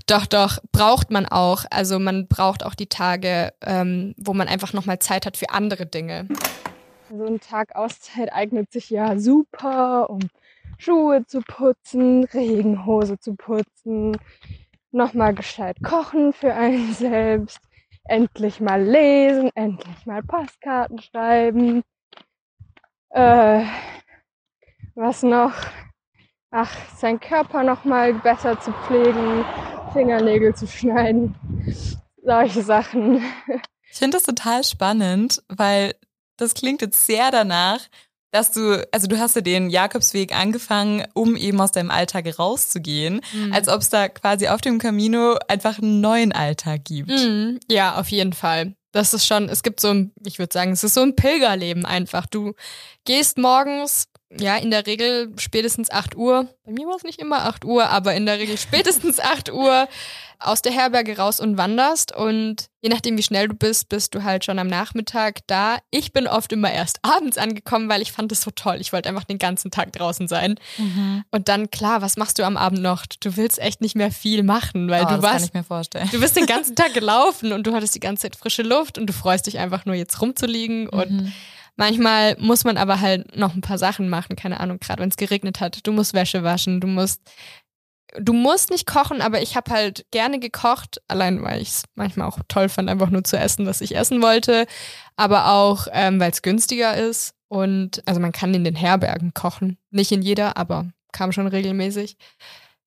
C: Doch, doch, braucht man auch. Also man braucht auch die Tage, ähm, wo man einfach nochmal Zeit hat für andere Dinge.
D: So ein Tag Auszeit eignet sich ja super, um Schuhe zu putzen, Regenhose zu putzen, nochmal gescheit kochen für einen selbst, endlich mal lesen, endlich mal Postkarten schreiben. Äh, was noch? Ach, seinen Körper noch mal besser zu pflegen, Fingernägel zu schneiden, solche Sachen.
B: Ich finde das total spannend, weil das klingt jetzt sehr danach, dass du, also du hast ja den Jakobsweg angefangen, um eben aus deinem Alltag rauszugehen, mhm. als ob es da quasi auf dem Camino einfach einen neuen Alltag gibt.
C: Mhm. Ja, auf jeden Fall. Das ist schon, es gibt so ein, ich würde sagen, es ist so ein Pilgerleben einfach. Du gehst morgens, ja, in der Regel spätestens 8 Uhr. Bei mir war es nicht immer 8 Uhr, aber in der Regel spätestens [LAUGHS] 8 Uhr aus der Herberge raus und wanderst. Und je nachdem, wie schnell du bist, bist du halt schon am Nachmittag da. Ich bin oft immer erst [LAUGHS] abends angekommen, weil ich fand es so toll. Ich wollte einfach den ganzen Tag draußen sein. Mhm. Und dann, klar, was machst du am Abend noch? Du willst echt nicht mehr viel machen, weil
B: oh,
C: du
B: das
C: warst.
B: Kann ich mir vorstellen.
C: Du bist den ganzen [LAUGHS] Tag gelaufen und du hattest die ganze Zeit frische Luft und du freust dich einfach nur jetzt rumzuliegen und
B: Mhm.
C: Manchmal muss man aber halt noch ein paar Sachen machen, keine Ahnung, gerade wenn es geregnet hat. Du musst Wäsche waschen, du musst du musst nicht kochen, aber ich habe halt gerne gekocht, allein weil ich es manchmal auch toll fand, einfach nur zu essen, was ich essen wollte, aber auch ähm, weil es günstiger ist und also man kann in den Herbergen kochen, nicht in jeder, aber kam schon regelmäßig.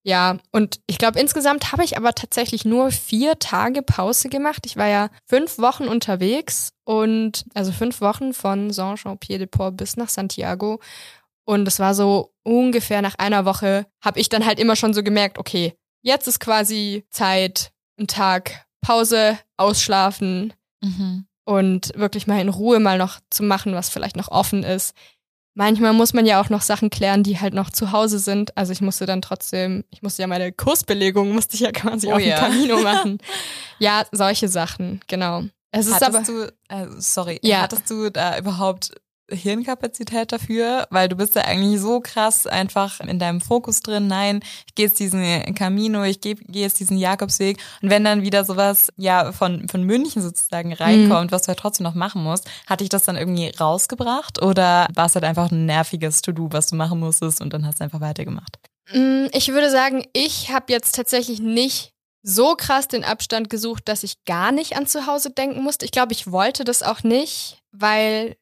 C: Ja, und ich glaube, insgesamt habe ich aber tatsächlich nur vier Tage Pause gemacht. Ich war ja fünf Wochen unterwegs und also fünf Wochen von Saint-Jean-Pied-de-Port bis nach Santiago. Und es war so ungefähr nach einer Woche, habe ich dann halt immer schon so gemerkt, okay, jetzt ist quasi Zeit, ein Tag Pause, ausschlafen
B: Mhm.
C: und wirklich mal in Ruhe mal noch zu machen, was vielleicht noch offen ist. Manchmal muss man ja auch noch Sachen klären, die halt noch zu Hause sind. Also ich musste dann trotzdem, ich musste ja meine Kursbelegung, musste ich ja quasi
B: Oh
C: auf
B: ja.
C: dem Camino [LAUGHS] machen. ja, solche Sachen, genau. Es ist
B: Hattest
C: aber,
B: du, äh, sorry,
C: Ja.
B: hattest du da überhaupt Hirnkapazität dafür? Weil du bist ja eigentlich so krass einfach in deinem Fokus drin. Nein, ich gehe jetzt diesen Camino, ich gehe geh jetzt diesen Jakobsweg. Und wenn dann wieder sowas ja von, von München sozusagen reinkommt, was du ja trotzdem noch machen musst, hat dich das dann irgendwie rausgebracht? Oder war es halt einfach ein nerviges To-Do, was du machen musstest und dann hast du einfach weitergemacht?
C: Mm, Ich würde sagen, ich habe jetzt tatsächlich nicht so krass den Abstand gesucht, dass ich gar nicht an zu Hause denken musste. Ich glaube, ich wollte das auch nicht, weil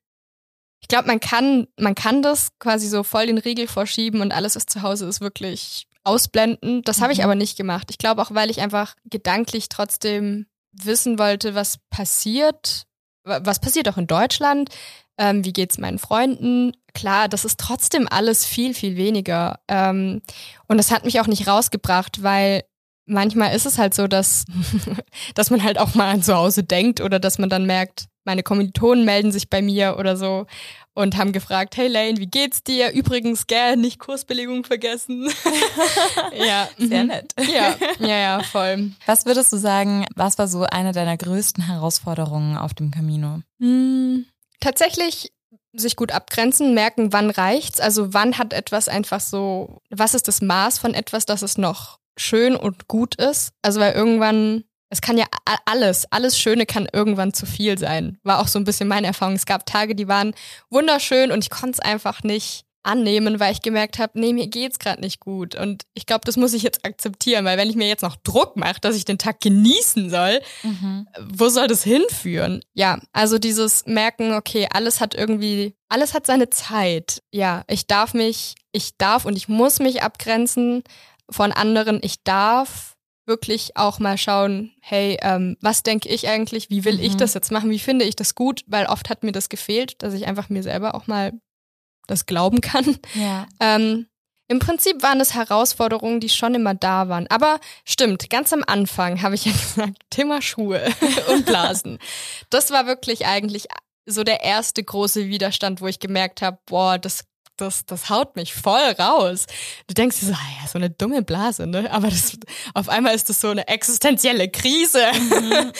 C: ich glaube, man kann, man kann das quasi so voll den Riegel vorschieben und alles, was zu Hause ist, wirklich ausblenden. Das habe ich
B: Mhm.
C: aber nicht gemacht. Ich glaube auch, weil ich einfach gedanklich trotzdem wissen wollte, was passiert, wa- was passiert auch in Deutschland, ähm, wie geht's meinen Freunden. Klar, das ist trotzdem alles viel, viel weniger. Ähm, und das hat mich auch nicht rausgebracht, weil manchmal ist es halt so, dass, [LAUGHS] dass man halt auch mal an zu Hause denkt oder dass man dann merkt, meine Kommilitonen melden sich bei mir oder so und haben gefragt, hey Lane, wie geht's dir? Übrigens, gell, nicht Kursbelegung vergessen. [LAUGHS] ja.
B: Sehr
C: mhm.
B: nett.
C: Ja, ja, ja, voll.
B: Was würdest du sagen, was war so eine deiner größten Herausforderungen auf dem Camino?
C: Hm, tatsächlich sich gut abgrenzen, merken, wann reicht's, also wann hat etwas einfach so, was ist das Maß von etwas, dass es noch schön und gut ist? Also weil irgendwann, es kann ja alles, alles Schöne kann irgendwann zu viel sein. War auch so ein bisschen meine Erfahrung. Es gab Tage, die waren wunderschön und ich konnte es einfach nicht annehmen, weil ich gemerkt habe, nee, mir geht's gerade nicht gut. Und ich glaube, das muss ich jetzt akzeptieren, weil wenn ich mir jetzt noch Druck mache, dass ich den Tag genießen soll, mhm. wo soll das hinführen? Ja, also dieses Merken, okay, alles hat irgendwie, alles hat seine Zeit. Ja, ich darf mich, ich darf und ich muss mich abgrenzen von anderen. Ich darf wirklich auch mal schauen, hey, ähm, was denke ich eigentlich? Wie will mhm. ich das jetzt machen? Wie finde ich das gut? Weil oft hat mir das gefehlt, dass ich einfach mir selber auch mal das glauben kann. Ja. Ähm, Im Prinzip waren es Herausforderungen, die schon immer da waren. Aber stimmt, ganz am Anfang habe ich ja [LAUGHS] gesagt, Thema Schuhe [LAUGHS] und Blasen. das war wirklich eigentlich so der erste große Widerstand, wo ich gemerkt habe, boah, das das, das haut mich voll raus. Du denkst dir so, ah ja, so eine dumme Blase, ne? Aber das, auf einmal ist das so eine existenzielle Krise. Mhm.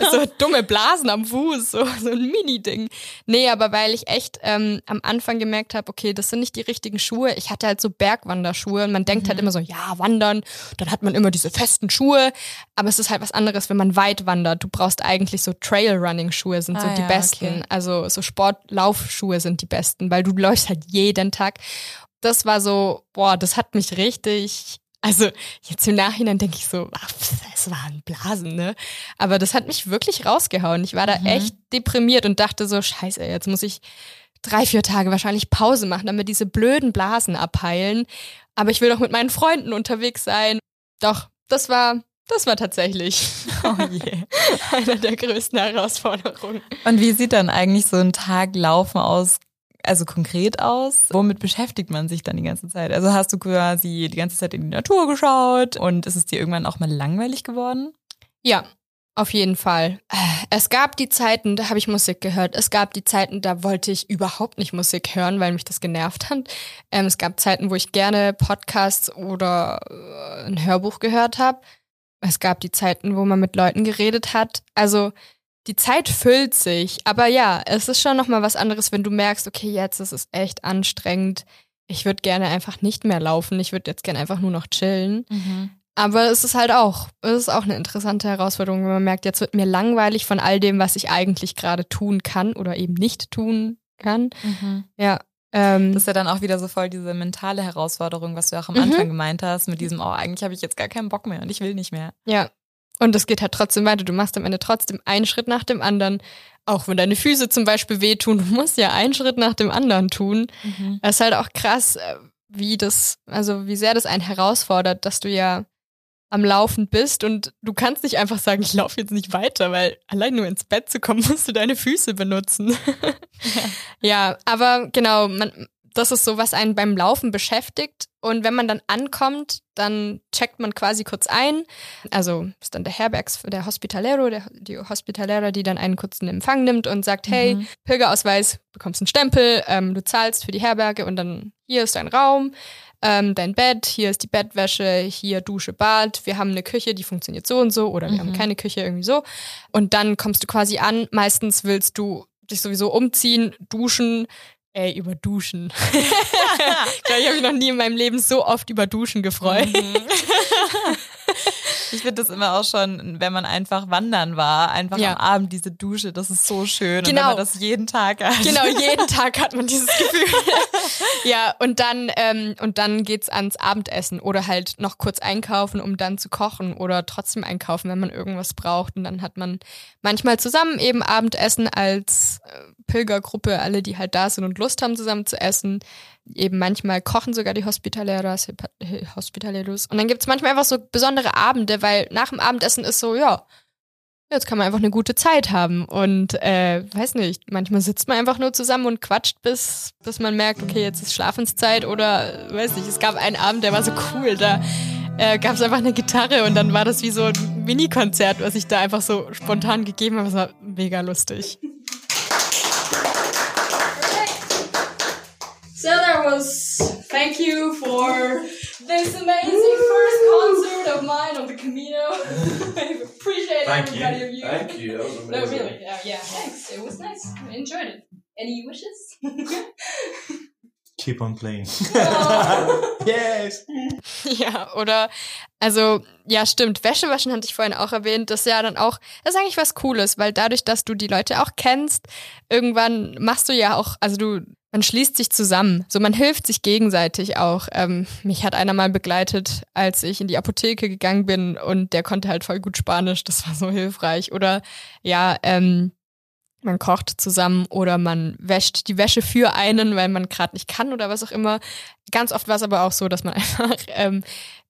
C: [LAUGHS] so dumme Blasen am Fuß, so, so ein Mini-Ding. Nee, aber weil ich echt ähm, am Anfang gemerkt habe, okay, das sind nicht die richtigen Schuhe. Ich hatte halt so Bergwanderschuhe und man denkt halt mhm. halt immer so, ja, wandern, dann hat man immer diese festen Schuhe. Aber es ist halt was anderes, wenn man weit wandert. Du brauchst eigentlich so Trail-Running-Schuhe sind ah, so die ja, besten. Okay. Also so Sportlaufschuhe sind die besten, weil du läufst halt jeden jeden Tag. Das war so, boah, das hat mich richtig also jetzt im Nachhinein denke ich so, ach, es waren Blasen, ne? Aber das hat mich wirklich rausgehauen. Ich war da mhm. echt deprimiert und dachte so, scheiße, jetzt muss ich drei, vier Tage wahrscheinlich Pause machen, damit diese blöden Blasen abheilen. Aber ich will doch mit meinen Freunden unterwegs sein. Doch, das war, das war tatsächlich [LAUGHS] oh je. eine der größten Herausforderungen.
B: Und wie sieht dann eigentlich so ein Tag Laufen aus? Also konkret aus? Womit beschäftigt man sich dann die ganze Zeit? Also hast du quasi die ganze Zeit in die Natur geschaut und ist es dir irgendwann auch mal langweilig geworden?
C: Ja, auf jeden Fall. Es gab die Zeiten, da habe ich Musik gehört. Es gab die Zeiten, da wollte ich überhaupt nicht Musik hören, weil mich das genervt hat. Ähm, es gab Zeiten, wo ich gerne Podcasts oder äh, ein Hörbuch gehört habe. Es gab die Zeiten, wo man mit Leuten geredet hat. Also die Zeit füllt sich. Aber ja, es ist schon nochmal was anderes, wenn du merkst, okay, jetzt ist es echt anstrengend. Ich würde gerne einfach nicht mehr laufen. Ich würde jetzt gerne einfach nur noch chillen. Mhm. Aber es ist halt auch, es ist auch eine interessante Herausforderung, wenn man merkt, jetzt wird mir langweilig von all dem, was ich eigentlich gerade tun kann oder eben nicht tun kann. Mhm. Ja.
B: Ähm, das ist ja dann auch wieder so voll diese mentale Herausforderung, was du auch am mhm. Anfang gemeint hast, mit diesem, oh, eigentlich habe ich jetzt gar keinen Bock mehr und ich will nicht mehr.
C: Ja, und es geht halt trotzdem weiter. Du machst am Ende trotzdem einen Schritt nach dem anderen. Auch wenn deine Füße zum Beispiel wehtun, du musst ja einen Schritt nach dem anderen tun. Mhm. Es ist halt auch krass, äh, wie das, also wie sehr das einen herausfordert, dass du ja am Laufen bist und du kannst nicht einfach sagen, ich laufe jetzt nicht weiter, weil allein nur ins Bett zu kommen, [LAUGHS] musst du deine Füße benutzen. [LAUGHS] ja. ja, aber genau, man, das ist so, was einen beim Laufen beschäftigt. Und wenn man dann ankommt, dann checkt man quasi kurz ein. Also ist dann der Herbergs, der Hospitalero, der, die Hospitalera, die dann einen kurzen Empfang nimmt und sagt, mhm. hey, Pilgerausweis, bekommst einen Stempel, ähm, du zahlst für die Herberge und dann hier ist dein Raum, ähm, dein Bett, hier ist die Bettwäsche, hier Dusche, Bad, wir haben eine Küche, die funktioniert so und so oder wir mhm. haben keine Küche, irgendwie so. Und dann kommst du quasi an, meistens willst du dich sowieso umziehen, duschen, Ey, über Duschen. [LAUGHS] ich habe mich noch nie in meinem Leben so oft über Duschen gefreut. Mhm.
B: Ich finde das immer auch schon, wenn man einfach wandern war, einfach ja. am Abend diese Dusche, das ist so schön. Genau. Und wenn man das jeden Tag hat.
C: Genau, [LAUGHS] jeden Tag hat man dieses Gefühl. [LAUGHS] ja, und dann, ähm, und dann geht's ans Abendessen oder halt noch kurz einkaufen, um dann zu kochen oder trotzdem einkaufen, wenn man irgendwas braucht. Und dann hat man manchmal zusammen eben Abendessen als Pilgergruppe, alle, die halt da sind und Lust haben, zusammen zu essen eben manchmal kochen sogar die Hospitaleras, Hospitaleros. Und dann gibt es manchmal einfach so besondere Abende, weil nach dem Abendessen ist so, ja, jetzt kann man einfach eine gute Zeit haben. Und äh, weiß nicht, manchmal sitzt man einfach nur zusammen und quatscht, bis, bis man merkt, okay, jetzt ist Schlafenszeit oder weiß nicht, es gab einen Abend, der war so cool, da äh, gab es einfach eine Gitarre und dann war das wie so ein Mini-Konzert, was ich da einfach so spontan gegeben habe. Das war mega lustig. So there was thank you for this amazing first concert of mine on the Camino. [LAUGHS] I appreciate thank everybody
G: you.
C: of you.
G: Thank you. That was amazing. No,
C: really. Yeah, yeah. Thanks. It was nice. I enjoyed it. Any wishes? [LAUGHS]
G: Keep on playing. [LAUGHS]
C: Oh. yes. Ja, oder also ja, stimmt. Wäsche waschen hatte ich vorhin auch erwähnt. Das ist ja dann auch, das ist eigentlich was Cooles, weil dadurch, dass du die Leute auch kennst, irgendwann machst du ja auch, also du man schließt sich zusammen. So, man hilft sich gegenseitig auch. Ähm, mich hat einer mal begleitet, als ich in die Apotheke gegangen bin und der konnte halt voll gut Spanisch. Das war so hilfreich. Oder ja, ähm, man kocht zusammen oder man wäscht die Wäsche für einen, weil man gerade nicht kann oder was auch immer. Ganz oft war es aber auch so, dass man [LAUGHS] einfach, ähm,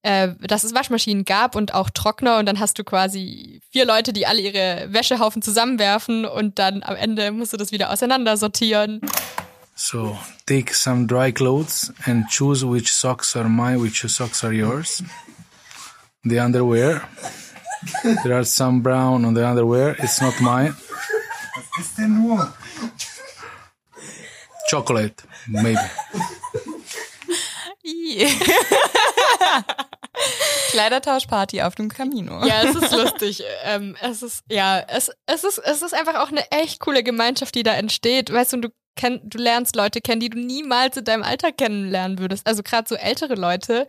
C: äh, dass es Waschmaschinen gab und auch Trockner und dann hast du quasi vier Leute, die alle ihre Wäschehaufen zusammenwerfen und dann am Ende musst du das wieder auseinander sortieren.
H: So take some dry clothes and choose which socks are mine, which socks are yours. The underwear. There are some brown on the underwear. It's not mine. Chocolate, maybe. [LAUGHS]
B: Kleidertauschparty auf dem Camino.
C: Ja, es ist lustig. ähm, es ist, ja, es, es ist, es ist einfach auch eine echt coole Gemeinschaft, die da entsteht. Weißt du, du kenn, du lernst Leute kennen, die du niemals in deinem Alter kennenlernen würdest. Also gerade so ältere Leute.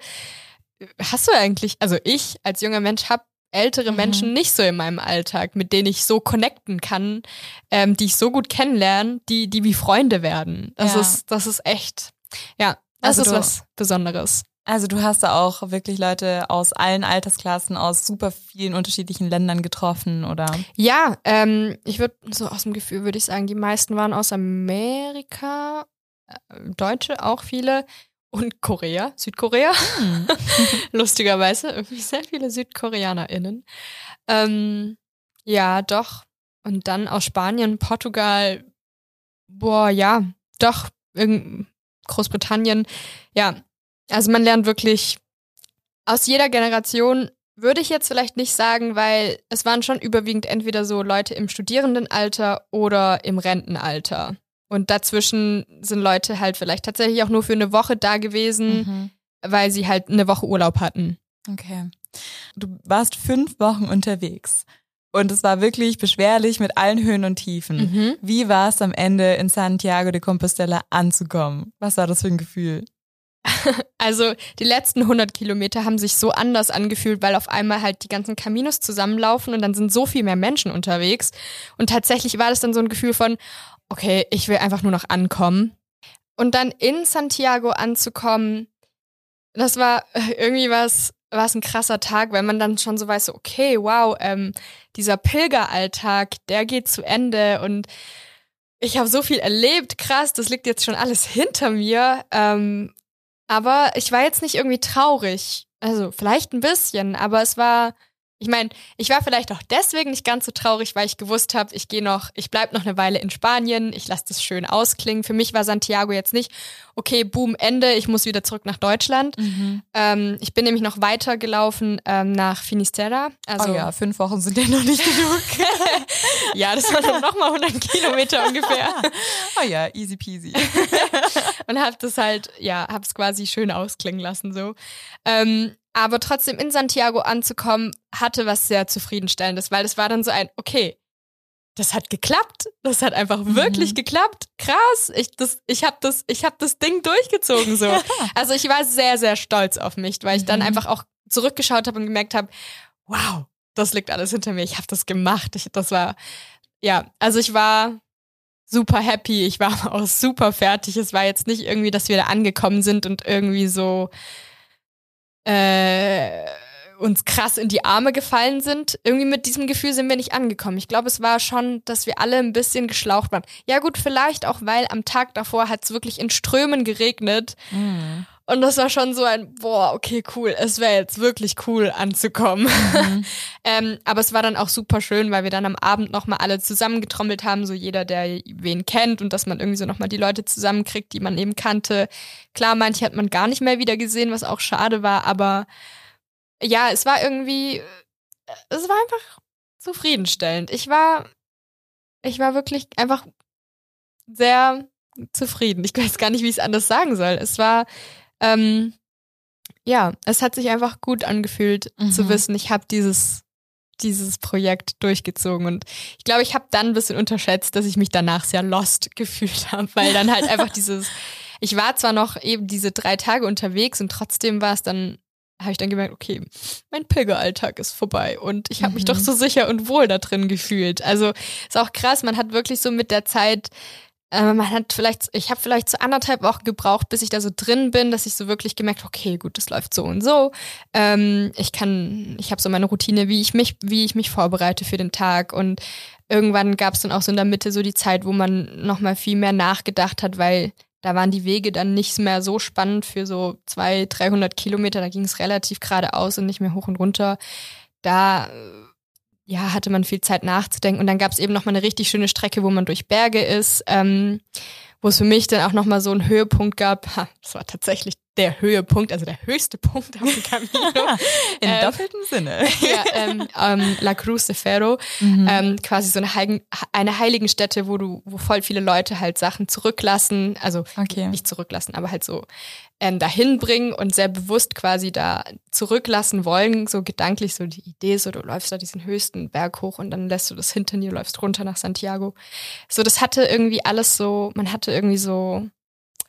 C: Hast du eigentlich, also ich als junger Mensch habe ältere mhm. Menschen nicht so in meinem Alltag, mit denen ich so connecten kann, ähm, die ich so gut kennenlerne, die, die wie Freunde werden. Das ja. ist, das ist echt, ja, das also ist was Besonderes.
B: Also du hast da auch wirklich Leute aus allen Altersklassen, aus super vielen unterschiedlichen Ländern getroffen, oder?
C: Ja, ähm, ich würde so aus dem Gefühl würde ich sagen, die meisten waren aus Amerika, äh, Deutsche auch viele und Korea, Südkorea. Hm. [LAUGHS] Lustigerweise irgendwie sehr viele SüdkoreanerInnen. Ähm, ja, doch. Und dann aus Spanien, Portugal, boah, ja, doch, Großbritannien. Ja, also man lernt wirklich aus jeder Generation, würde ich jetzt vielleicht nicht sagen, weil es waren schon überwiegend entweder so Leute im Studierendenalter oder im Rentenalter. Und dazwischen sind Leute halt vielleicht tatsächlich auch nur für eine Woche da gewesen, mhm. weil sie halt eine Woche Urlaub hatten.
B: Okay. Du warst fünf Wochen unterwegs. Und es war wirklich beschwerlich mit allen Höhen und Tiefen. Mhm. Wie war es am Ende in Santiago de Compostela anzukommen? Was war das für ein Gefühl? [LAUGHS]
C: Also die letzten 100 Kilometer haben sich so anders angefühlt, weil auf einmal halt die ganzen Caminos zusammenlaufen und dann sind so viel mehr Menschen unterwegs. Und tatsächlich war das dann so ein Gefühl von, okay, ich will einfach nur noch ankommen. Und dann in Santiago anzukommen, das war äh, irgendwie was, war es ein krasser Tag, weil man dann schon so weiß, okay, wow, ähm, dieser Pilgeralltag, der geht zu Ende und ich habe so viel erlebt, krass, das liegt jetzt schon alles hinter mir. Ähm, aber ich war jetzt nicht irgendwie traurig. Also vielleicht ein bisschen, aber es war ich meine, ich war vielleicht auch deswegen nicht ganz so traurig, weil ich gewusst habe, ich gehe noch, ich bleib noch eine Weile in Spanien, ich lasse das schön ausklingen. Für mich war Santiago jetzt nicht, okay, boom, Ende, ich muss wieder zurück nach Deutschland. Mhm. Ähm, ich bin nämlich noch weiter gelaufen ähm, nach Finisterra.
B: Also, oh ja, fünf Wochen sind ja noch nicht genug. [LAUGHS]
C: ja, das waren nochmal 100 Kilometer ungefähr. [LAUGHS]
B: oh ja, easy peasy. [LAUGHS]
C: Und habe das halt, ja, habe es quasi schön ausklingen lassen so. Ähm, aber trotzdem in Santiago anzukommen, hatte was sehr zufriedenstellendes, weil es war dann so ein, okay, das hat geklappt, das hat einfach mhm. wirklich geklappt, krass, ich das, ich habe das, ich habe das Ding durchgezogen so. [LAUGHS] Also ich war sehr, sehr stolz auf mich, weil ich dann mhm. einfach auch zurückgeschaut habe und gemerkt habe, wow, das liegt alles hinter mir, ich habe das gemacht, ich, das war, ja, also ich war super happy, ich war [LAUGHS] auch super fertig, es war jetzt nicht irgendwie, dass wir da angekommen sind und irgendwie so äh, uns krass in die Arme gefallen sind. Irgendwie mit diesem Gefühl sind wir nicht angekommen. Ich glaube, es war schon, dass wir alle ein bisschen geschlaucht waren. Ja gut, vielleicht auch, weil am Tag davor hat es wirklich in Strömen geregnet. Mhm. Und das war schon so ein, boah, okay, cool, es wäre jetzt wirklich cool anzukommen. Mhm. [LAUGHS] ähm, aber es war dann auch super schön, weil wir dann am Abend nochmal alle zusammengetrommelt haben, so jeder, der wen kennt und dass man irgendwie so nochmal die Leute zusammenkriegt, die man eben kannte. Klar, manche hat man gar nicht mehr wieder gesehen, was auch schade war, aber ja, es war irgendwie, es war einfach zufriedenstellend. Ich war, ich war wirklich einfach sehr zufrieden. Ich weiß gar nicht, wie ich es anders sagen soll. Es war ähm, ja, es hat sich einfach gut angefühlt mhm. zu wissen, ich habe dieses dieses Projekt durchgezogen und ich glaube, ich habe dann ein bisschen unterschätzt, dass ich mich danach sehr lost [LAUGHS] gefühlt habe, weil dann halt einfach dieses ich war zwar noch eben diese drei Tage unterwegs und trotzdem war es dann habe ich dann gemerkt, okay, mein Pilgeralltag ist vorbei und ich habe mhm. mich doch mhm. so sicher und wohl da drin gefühlt. Also ist auch krass, man hat wirklich so mit der Zeit äh, man hat vielleicht, ich habe vielleicht so anderthalb Wochen gebraucht, bis ich da so drin bin, dass ich so wirklich gemerkt, okay, gut, das läuft so und so. Ähm, ich kann, ich habe so meine Routine, wie ich mich, wie ich mich vorbereite für den Tag und irgendwann gab es dann auch so in der Mitte so die Zeit, wo man nochmal viel mehr nachgedacht hat, weil da waren die Wege dann nicht mehr so spannend für so zwei, 300 Kilometer. Da ging es relativ geradeaus und nicht mehr hoch und runter. Da ja, hatte man viel Zeit nachzudenken. Und dann gab es eben noch mal eine richtig schöne Strecke, wo man durch Berge ist, ähm, wo es für mich dann auch noch mal so einen Höhepunkt gab. Ha, das war tatsächlich der Höhepunkt, also der höchste [LAUGHS] Punkt auf dem Camino. [LAUGHS]
B: Im ähm, doppelten Sinne. [LAUGHS]
C: ja, ähm, ähm, La Cruz de Ferro, mhm. ähm, quasi so eine, Heiligen, eine Heiligenstätte, wo du, wo voll viele Leute halt Sachen zurücklassen, also okay. nicht zurücklassen, aber halt so ähm, dahin bringen und sehr bewusst quasi da zurücklassen wollen, so gedanklich so die Idee, so du läufst da diesen höchsten Berg hoch und dann lässt du das hinter dir, läufst runter nach Santiago. So, das hatte irgendwie alles so, man hatte irgendwie so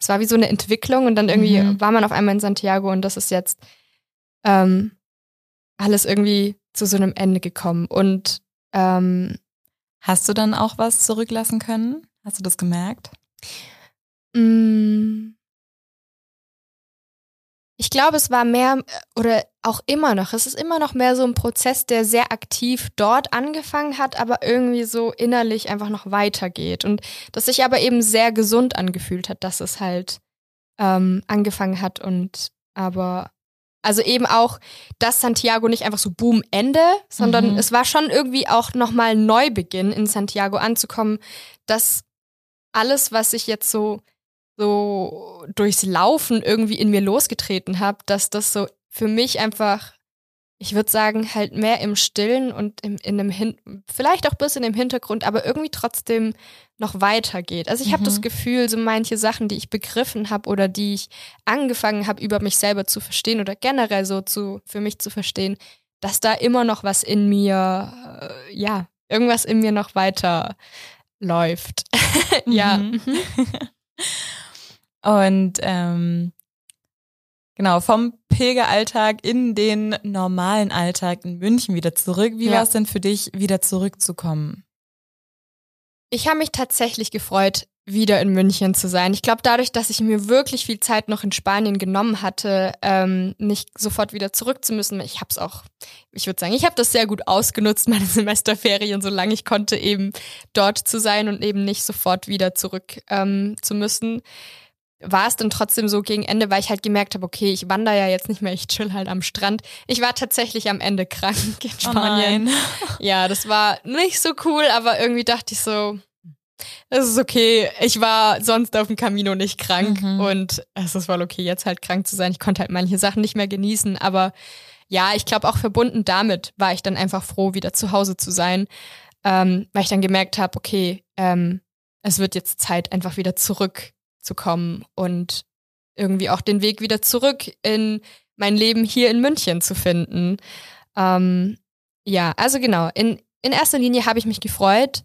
C: es war wie so eine Entwicklung und dann irgendwie mhm. war man auf einmal in Santiago und das ist jetzt ähm, alles irgendwie zu so einem Ende gekommen. Und ähm,
B: hast du dann auch was zurücklassen können? Hast du das gemerkt?
C: Mm, ich glaube, es war mehr oder auch immer noch, es ist immer noch mehr so ein Prozess, der sehr aktiv dort angefangen hat, aber irgendwie so innerlich einfach noch weitergeht. Und das sich aber eben sehr gesund angefühlt hat, dass es halt ähm, angefangen hat und aber also eben auch, dass Santiago nicht einfach so Boom Ende, sondern mhm. es war schon irgendwie auch nochmal Neubeginn in Santiago anzukommen, dass alles, was ich jetzt so so durchs Laufen irgendwie in mir losgetreten habe, dass das so für mich einfach, ich würde sagen, halt mehr im Stillen und im, in einem Hin vielleicht auch ein bisschen im Hintergrund, aber irgendwie trotzdem noch weitergeht. Also ich mhm. habe das Gefühl, so manche Sachen, die ich begriffen habe oder die ich angefangen habe, über mich selber zu verstehen oder generell so zu für mich zu verstehen, dass da immer noch was in mir, äh, ja, irgendwas in mir noch weiter läuft. [LAUGHS] ja. Mhm. [LAUGHS] [LAUGHS]
B: Und ähm, genau, vom Pilgeralltag in den normalen Alltag in München wieder zurück. Wie ja. war es denn für dich, wieder zurückzukommen?
C: Ich habe mich tatsächlich gefreut, wieder in München zu sein. Ich glaube, dadurch, dass ich mir wirklich viel Zeit noch in Spanien genommen hatte, ähm, nicht sofort wieder zurück zu müssen. Ich habe es auch, ich würde sagen, ich habe das sehr gut ausgenutzt, [LAUGHS] meine Semesterferien, solange ich konnte, eben dort zu sein und eben nicht sofort wieder zurück ähm, zu müssen war es dann trotzdem so gegen Ende, weil ich halt gemerkt habe, okay, ich wandere ja jetzt nicht mehr, ich chill halt am Strand. Ich war tatsächlich am Ende krank [LAUGHS] in oh Spanien. Oh [LAUGHS] ja, das war nicht so cool, aber irgendwie dachte ich so, es ist okay. Ich war sonst auf dem Camino nicht krank mhm. und es ist voll okay, jetzt halt krank zu sein. Ich konnte halt manche Sachen nicht mehr genießen, aber ja, ich glaube auch verbunden damit war ich dann einfach froh, wieder zu Hause zu sein, ähm, weil ich dann gemerkt habe, okay, ähm, es wird jetzt Zeit, einfach wieder zurück zu kommen und irgendwie auch den Weg wieder zurück in mein Leben hier in München zu finden. Ähm, ja, also genau, in, in erster Linie habe ich mich gefreut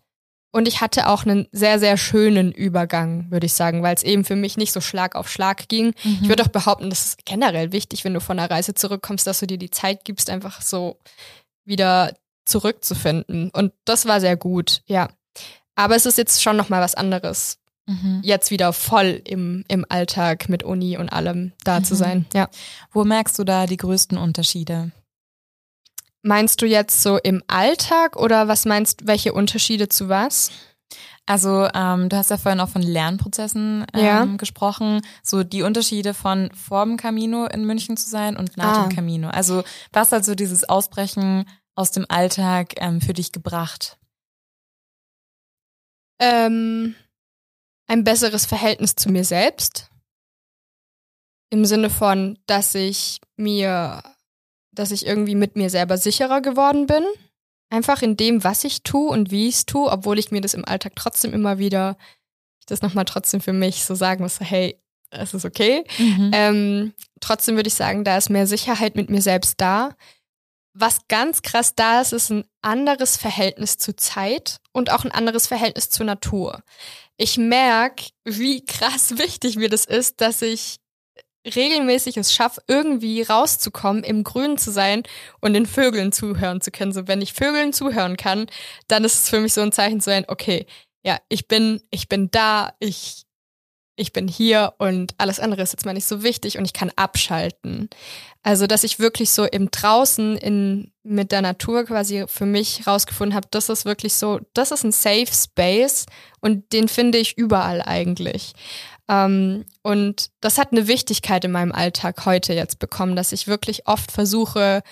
C: und ich hatte auch einen sehr, sehr schönen Übergang, würde ich sagen, weil es eben für mich nicht so Schlag auf Schlag ging. Mhm. Ich würde auch behaupten, das ist generell wichtig, wenn du von einer Reise zurückkommst, dass du dir die Zeit gibst, einfach so wieder zurückzufinden. Und das war sehr gut, ja. Aber es ist jetzt schon nochmal was anderes, mhm. jetzt wieder voll im, im Alltag mit Uni und allem da mhm. zu sein. Ja.
B: Wo merkst du da die größten Unterschiede?
C: Meinst du jetzt so im Alltag oder was meinst, welche Unterschiede zu was?
B: Also ähm, du hast ja vorhin auch von Lernprozessen ähm, ja. gesprochen, so die Unterschiede von vor dem Camino in München zu sein und nach ah. dem Camino. Also was hat so dieses Ausbrechen aus dem Alltag ähm, für dich gebracht?
C: Ähm, ein besseres Verhältnis zu mir selbst. Im Sinne von, dass ich mir, dass ich irgendwie mit mir selber sicherer geworden bin. Einfach in dem, was ich tue und wie ich es tue, obwohl ich mir das im Alltag trotzdem immer wieder, ich das nochmal trotzdem für mich so sagen muss, hey, es ist okay. Mhm. Ähm, trotzdem würde ich sagen, da ist mehr Sicherheit mit mir selbst da. Was ganz krass da ist, ist ein anderes Verhältnis zu Zeit und auch ein anderes Verhältnis zur Natur ich merke, wie krass [LAUGHS] wichtig mir das ist, dass ich regelmäßig es schaffe, irgendwie rauszukommen, im Grünen zu sein und den Vögeln zuhören zu können. So, wenn ich Vögeln zuhören kann, dann ist es für mich so ein Zeichen zu sein, okay, ja, ich bin, ich bin da, ich, ich bin hier und alles andere ist jetzt mal nicht so wichtig und ich kann abschalten. Also, dass ich wirklich so im Draußen in, mit der Natur quasi für mich rausgefunden habe, das ist wirklich so, das ist ein Safe Space und den finde ich überall eigentlich. Ähm, und das hat eine Wichtigkeit in meinem Alltag heute jetzt bekommen, dass ich wirklich oft versuche,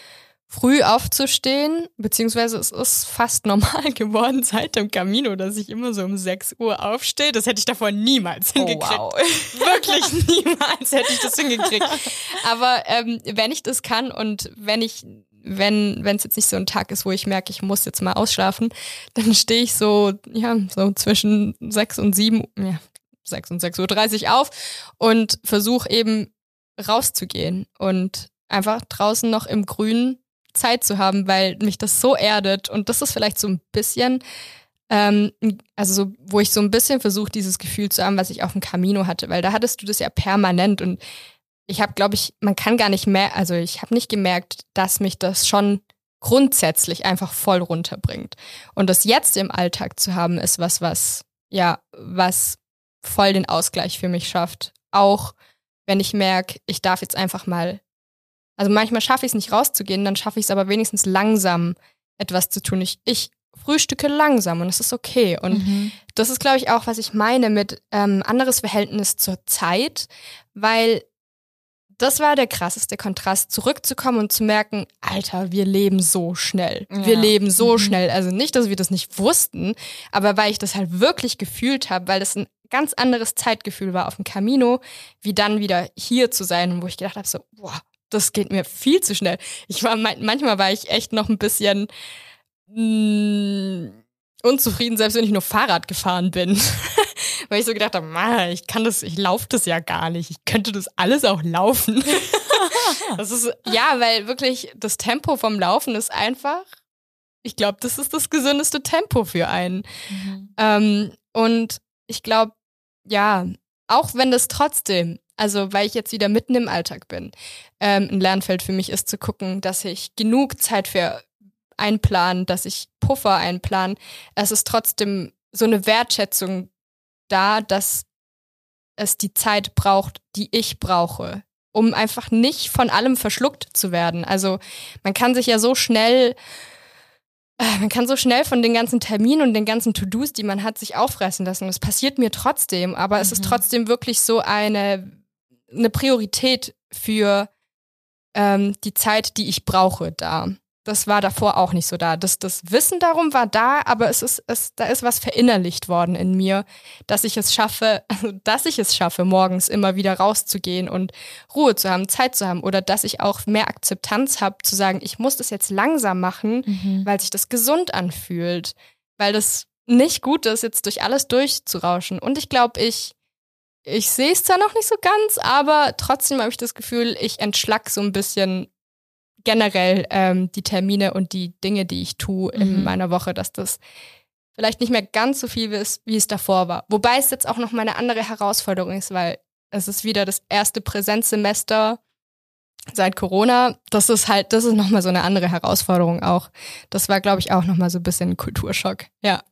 C: früh aufzustehen, beziehungsweise es ist fast [LAUGHS] normal geworden seit dem Camino, dass ich immer so um 6 Uhr aufstehe. Das hätte ich davor niemals oh, hingekriegt. Oh, wow. [LAUGHS] Wirklich niemals hätte ich das hingekriegt. Aber ähm, wenn ich das kann und wenn ich wenn wenn es jetzt nicht so ein Tag ist, wo ich merke, ich muss jetzt mal ausschlafen, dann stehe ich so ja so zwischen sechs und sieben, ja sechs und sechs Uhr dreißig auf und versuche eben rauszugehen und einfach draußen noch im Grünen Zeit zu haben, weil mich das so erdet. Und das ist vielleicht so ein bisschen, ähm, also so, wo ich so ein bisschen versuche, dieses Gefühl zu haben, was ich auf dem Camino hatte, weil da hattest du das ja permanent und ich habe, glaube ich, man kann gar nicht mehr, also ich habe nicht gemerkt, dass mich das schon grundsätzlich einfach voll runterbringt. Und das jetzt im Alltag zu haben, ist was, was, ja, was voll den Ausgleich für mich schafft. Auch wenn ich merke, ich darf jetzt einfach mal also manchmal schaffe ich es nicht rauszugehen, dann schaffe ich es aber wenigstens langsam etwas zu tun. Ich, ich frühstücke langsam und es ist okay. Und mhm. das ist, glaube ich, auch, was ich meine mit ähm, anderes Verhältnis zur Zeit, weil das war der krasseste Kontrast, zurückzukommen und zu merken, Alter, wir leben so schnell. Ja. Wir leben so mhm. schnell. Also nicht, dass wir das nicht wussten, aber weil ich das halt wirklich gefühlt habe, weil das ein ganz anderes Zeitgefühl war auf dem Camino, wie dann wieder hier zu sein wo ich gedacht habe, so, boah, das geht mir viel zu schnell. Ich war manchmal war ich echt noch ein bisschen mh, mm, unzufrieden, selbst wenn ich nur Fahrrad gefahren bin. [LAUGHS] Weil ich so gedacht habe, ich kann das, ich laufe das ja gar nicht. Ich könnte das alles auch laufen. [LAUGHS] das ist, ja, weil wirklich das Tempo vom Laufen ist einfach, ich glaube, das ist das gesündeste Tempo für einen. Mhm. Ähm, und ich glaube, ja, auch wenn das trotzdem also weil ich jetzt wieder mitten im Alltag bin. Ähm, ein Lernfeld für mich ist zu gucken, dass ich genug Zeit für einplanen, dass ich Puffer einplanen. Es ist trotzdem so eine Wertschätzung da, dass es die Zeit braucht, die ich brauche, um einfach nicht von allem verschluckt zu werden. Also man kann sich ja so schnell äh, man kann so schnell von den ganzen Terminen und den ganzen To-Dos, die man hat, sich auffressen lassen. Das passiert mir trotzdem, aber mhm. es ist mhm. trotzdem wirklich so eine eine Priorität für ähm, die Zeit, die ich brauche, da. Das war davor auch nicht so da. Das, das Wissen darum war da, aber es ist, es, da ist was verinnerlicht worden in mir, dass ich es schaffe, [LAUGHS] also dass ich es schaffe, morgens immer wieder rauszugehen und Ruhe zu haben, Zeit zu haben oder dass ich auch mehr Akzeptanz habe, zu sagen, ich muss das jetzt langsam machen, mhm. weil sich das gesund anfühlt, weil das nicht gut ist, jetzt durch alles durchzurauschen. Und ich glaube, ich ich sehe es zwar noch nicht so ganz, aber trotzdem habe ich das Gefühl, ich entschlack so ein bisschen generell ähm, die Termine und die Dinge, die ich tue mhm. in meiner Woche, dass das vielleicht nicht mehr ganz so viel ist, wie es davor war. Wobei es jetzt auch noch mal eine andere Herausforderung ist, weil es ist wieder das erste Präsenzsemester seit Corona. Das ist halt, das ist noch mal so eine andere Herausforderung auch. Das war, glaube ich, auch noch mal so ein bisschen ein Kulturschock. Ja.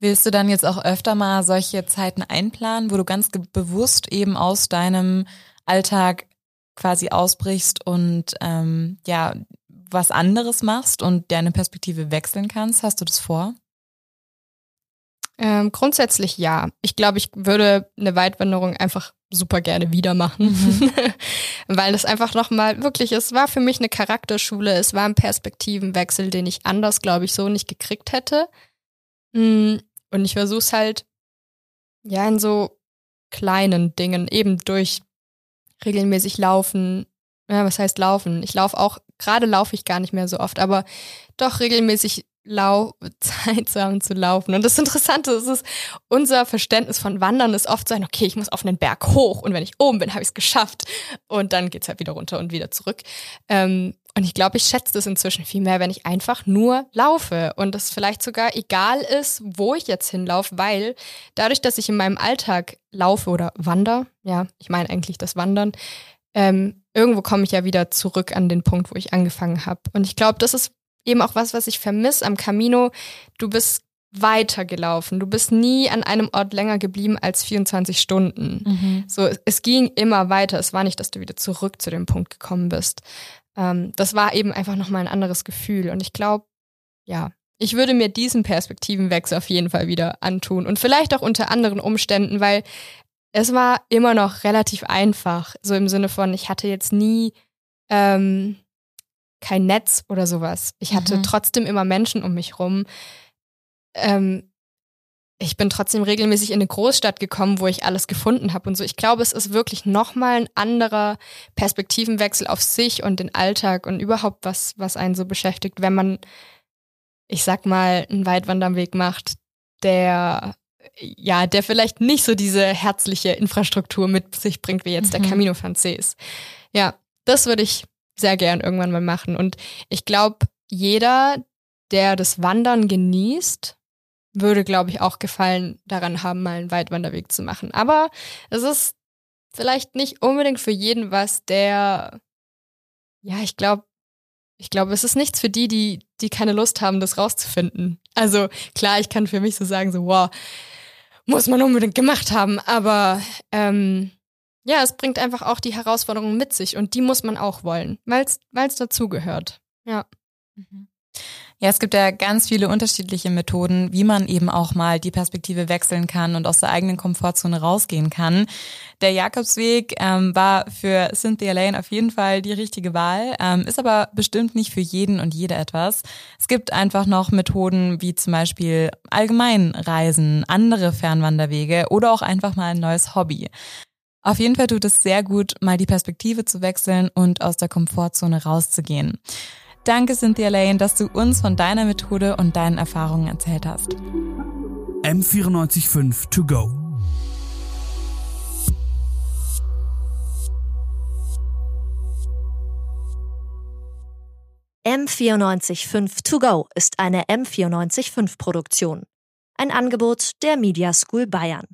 B: Willst du dann jetzt auch öfter mal solche Zeiten einplanen, wo du ganz bewusst eben aus deinem Alltag quasi ausbrichst und ähm, ja was anderes machst und deine Perspektive wechseln kannst? Hast du das vor?
C: Ähm, grundsätzlich ja. Ich glaube, ich würde eine Weitwanderung einfach super gerne wieder machen, mhm. [LAUGHS] weil das einfach nochmal wirklich, es war für mich eine Charakterschule, es war ein Perspektivenwechsel, den ich anders, glaube ich, so nicht gekriegt hätte. Mm, und ich versuche es halt, ja, in so kleinen Dingen, eben durch regelmäßig laufen. Ja, was heißt laufen? Ich laufe auch, gerade laufe ich gar nicht mehr so oft, aber doch regelmäßig Lau [LAUGHS] Zeit zu haben zu laufen. Und das Interessante ist, ist, unser Verständnis von Wandern ist oft so ein, okay, ich muss auf einen Berg hoch und wenn ich oben bin, habe ich es geschafft. Und dann geht's halt wieder runter und wieder zurück. Ähm, und ich glaube, ich schätze das inzwischen viel mehr, wenn ich einfach nur laufe und es vielleicht sogar egal ist, wo ich jetzt hinlaufe, weil dadurch, dass ich in meinem Alltag laufe oder wander, ja, ich meine eigentlich das Wandern, ähm, irgendwo komme ich ja wieder zurück an den Punkt, wo ich angefangen habe. Und ich glaube, das ist eben auch was, was ich vermisse am Camino. Du bist weitergelaufen. Du bist nie an einem Ort länger geblieben als 24 Stunden. Mhm. So, es ging immer weiter. Es war nicht, dass du wieder zurück zu dem Punkt gekommen bist. Ähm, das war eben einfach nochmal ein anderes Gefühl. Und ich glaube, ja, ich würde mir diesen Perspektivenwechsel auf jeden Fall wieder antun. Und vielleicht auch unter anderen Umständen, weil es war immer noch relativ einfach. So im Sinne von, ich hatte jetzt nie ähm, kein Netz oder sowas. Ich hatte mhm. trotzdem immer Menschen um mich rum. Ähm, ich bin trotzdem regelmäßig in eine Großstadt gekommen, wo ich alles gefunden habe und so. Ich glaube, es ist wirklich nochmal ein anderer Perspektivenwechsel auf sich und den Alltag und überhaupt was, was einen so beschäftigt, wenn man, ich sag mal, einen Weitwanderweg macht, der ja, der vielleicht nicht so diese herzliche Infrastruktur mit sich bringt, wie jetzt mhm. der Camino Frances. Ja, das würde ich sehr gern irgendwann mal machen. Und ich glaube, jeder, der das Wandern genießt, würde, glaube ich, auch Gefallen daran haben, mal einen Weitwanderweg zu machen. Aber es ist vielleicht nicht unbedingt für jeden was, der, ja, ich glaube, ich glaube, es ist nichts für die, die, die keine Lust haben, das rauszufinden. Also klar, ich kann für mich so sagen, so, wow, muss man unbedingt gemacht haben, aber ähm, ja, es bringt einfach auch die Herausforderungen mit sich und die muss man auch wollen, weil es dazugehört. Ja.
B: Mhm. Ja, es gibt ja ganz viele unterschiedliche Methoden, wie man eben auch mal die Perspektive wechseln kann und aus der eigenen Komfortzone rausgehen kann. Der Jakobsweg ähm, war für Cynthia Lane auf jeden Fall die richtige Wahl, ähm, ist aber bestimmt nicht für jeden und jede etwas. Es gibt einfach noch Methoden wie zum Beispiel Allgemeinreisen, andere Fernwanderwege oder auch einfach mal ein neues Hobby. Auf jeden Fall tut es sehr gut, mal die Perspektive zu wechseln und aus der Komfortzone rauszugehen. Danke, Cynthia Lane, dass du uns von deiner Methode und deinen Erfahrungen erzählt hast.
A: M945 to go.
I: M945 to go ist eine M945 Produktion. Ein Angebot der Media School Bayern.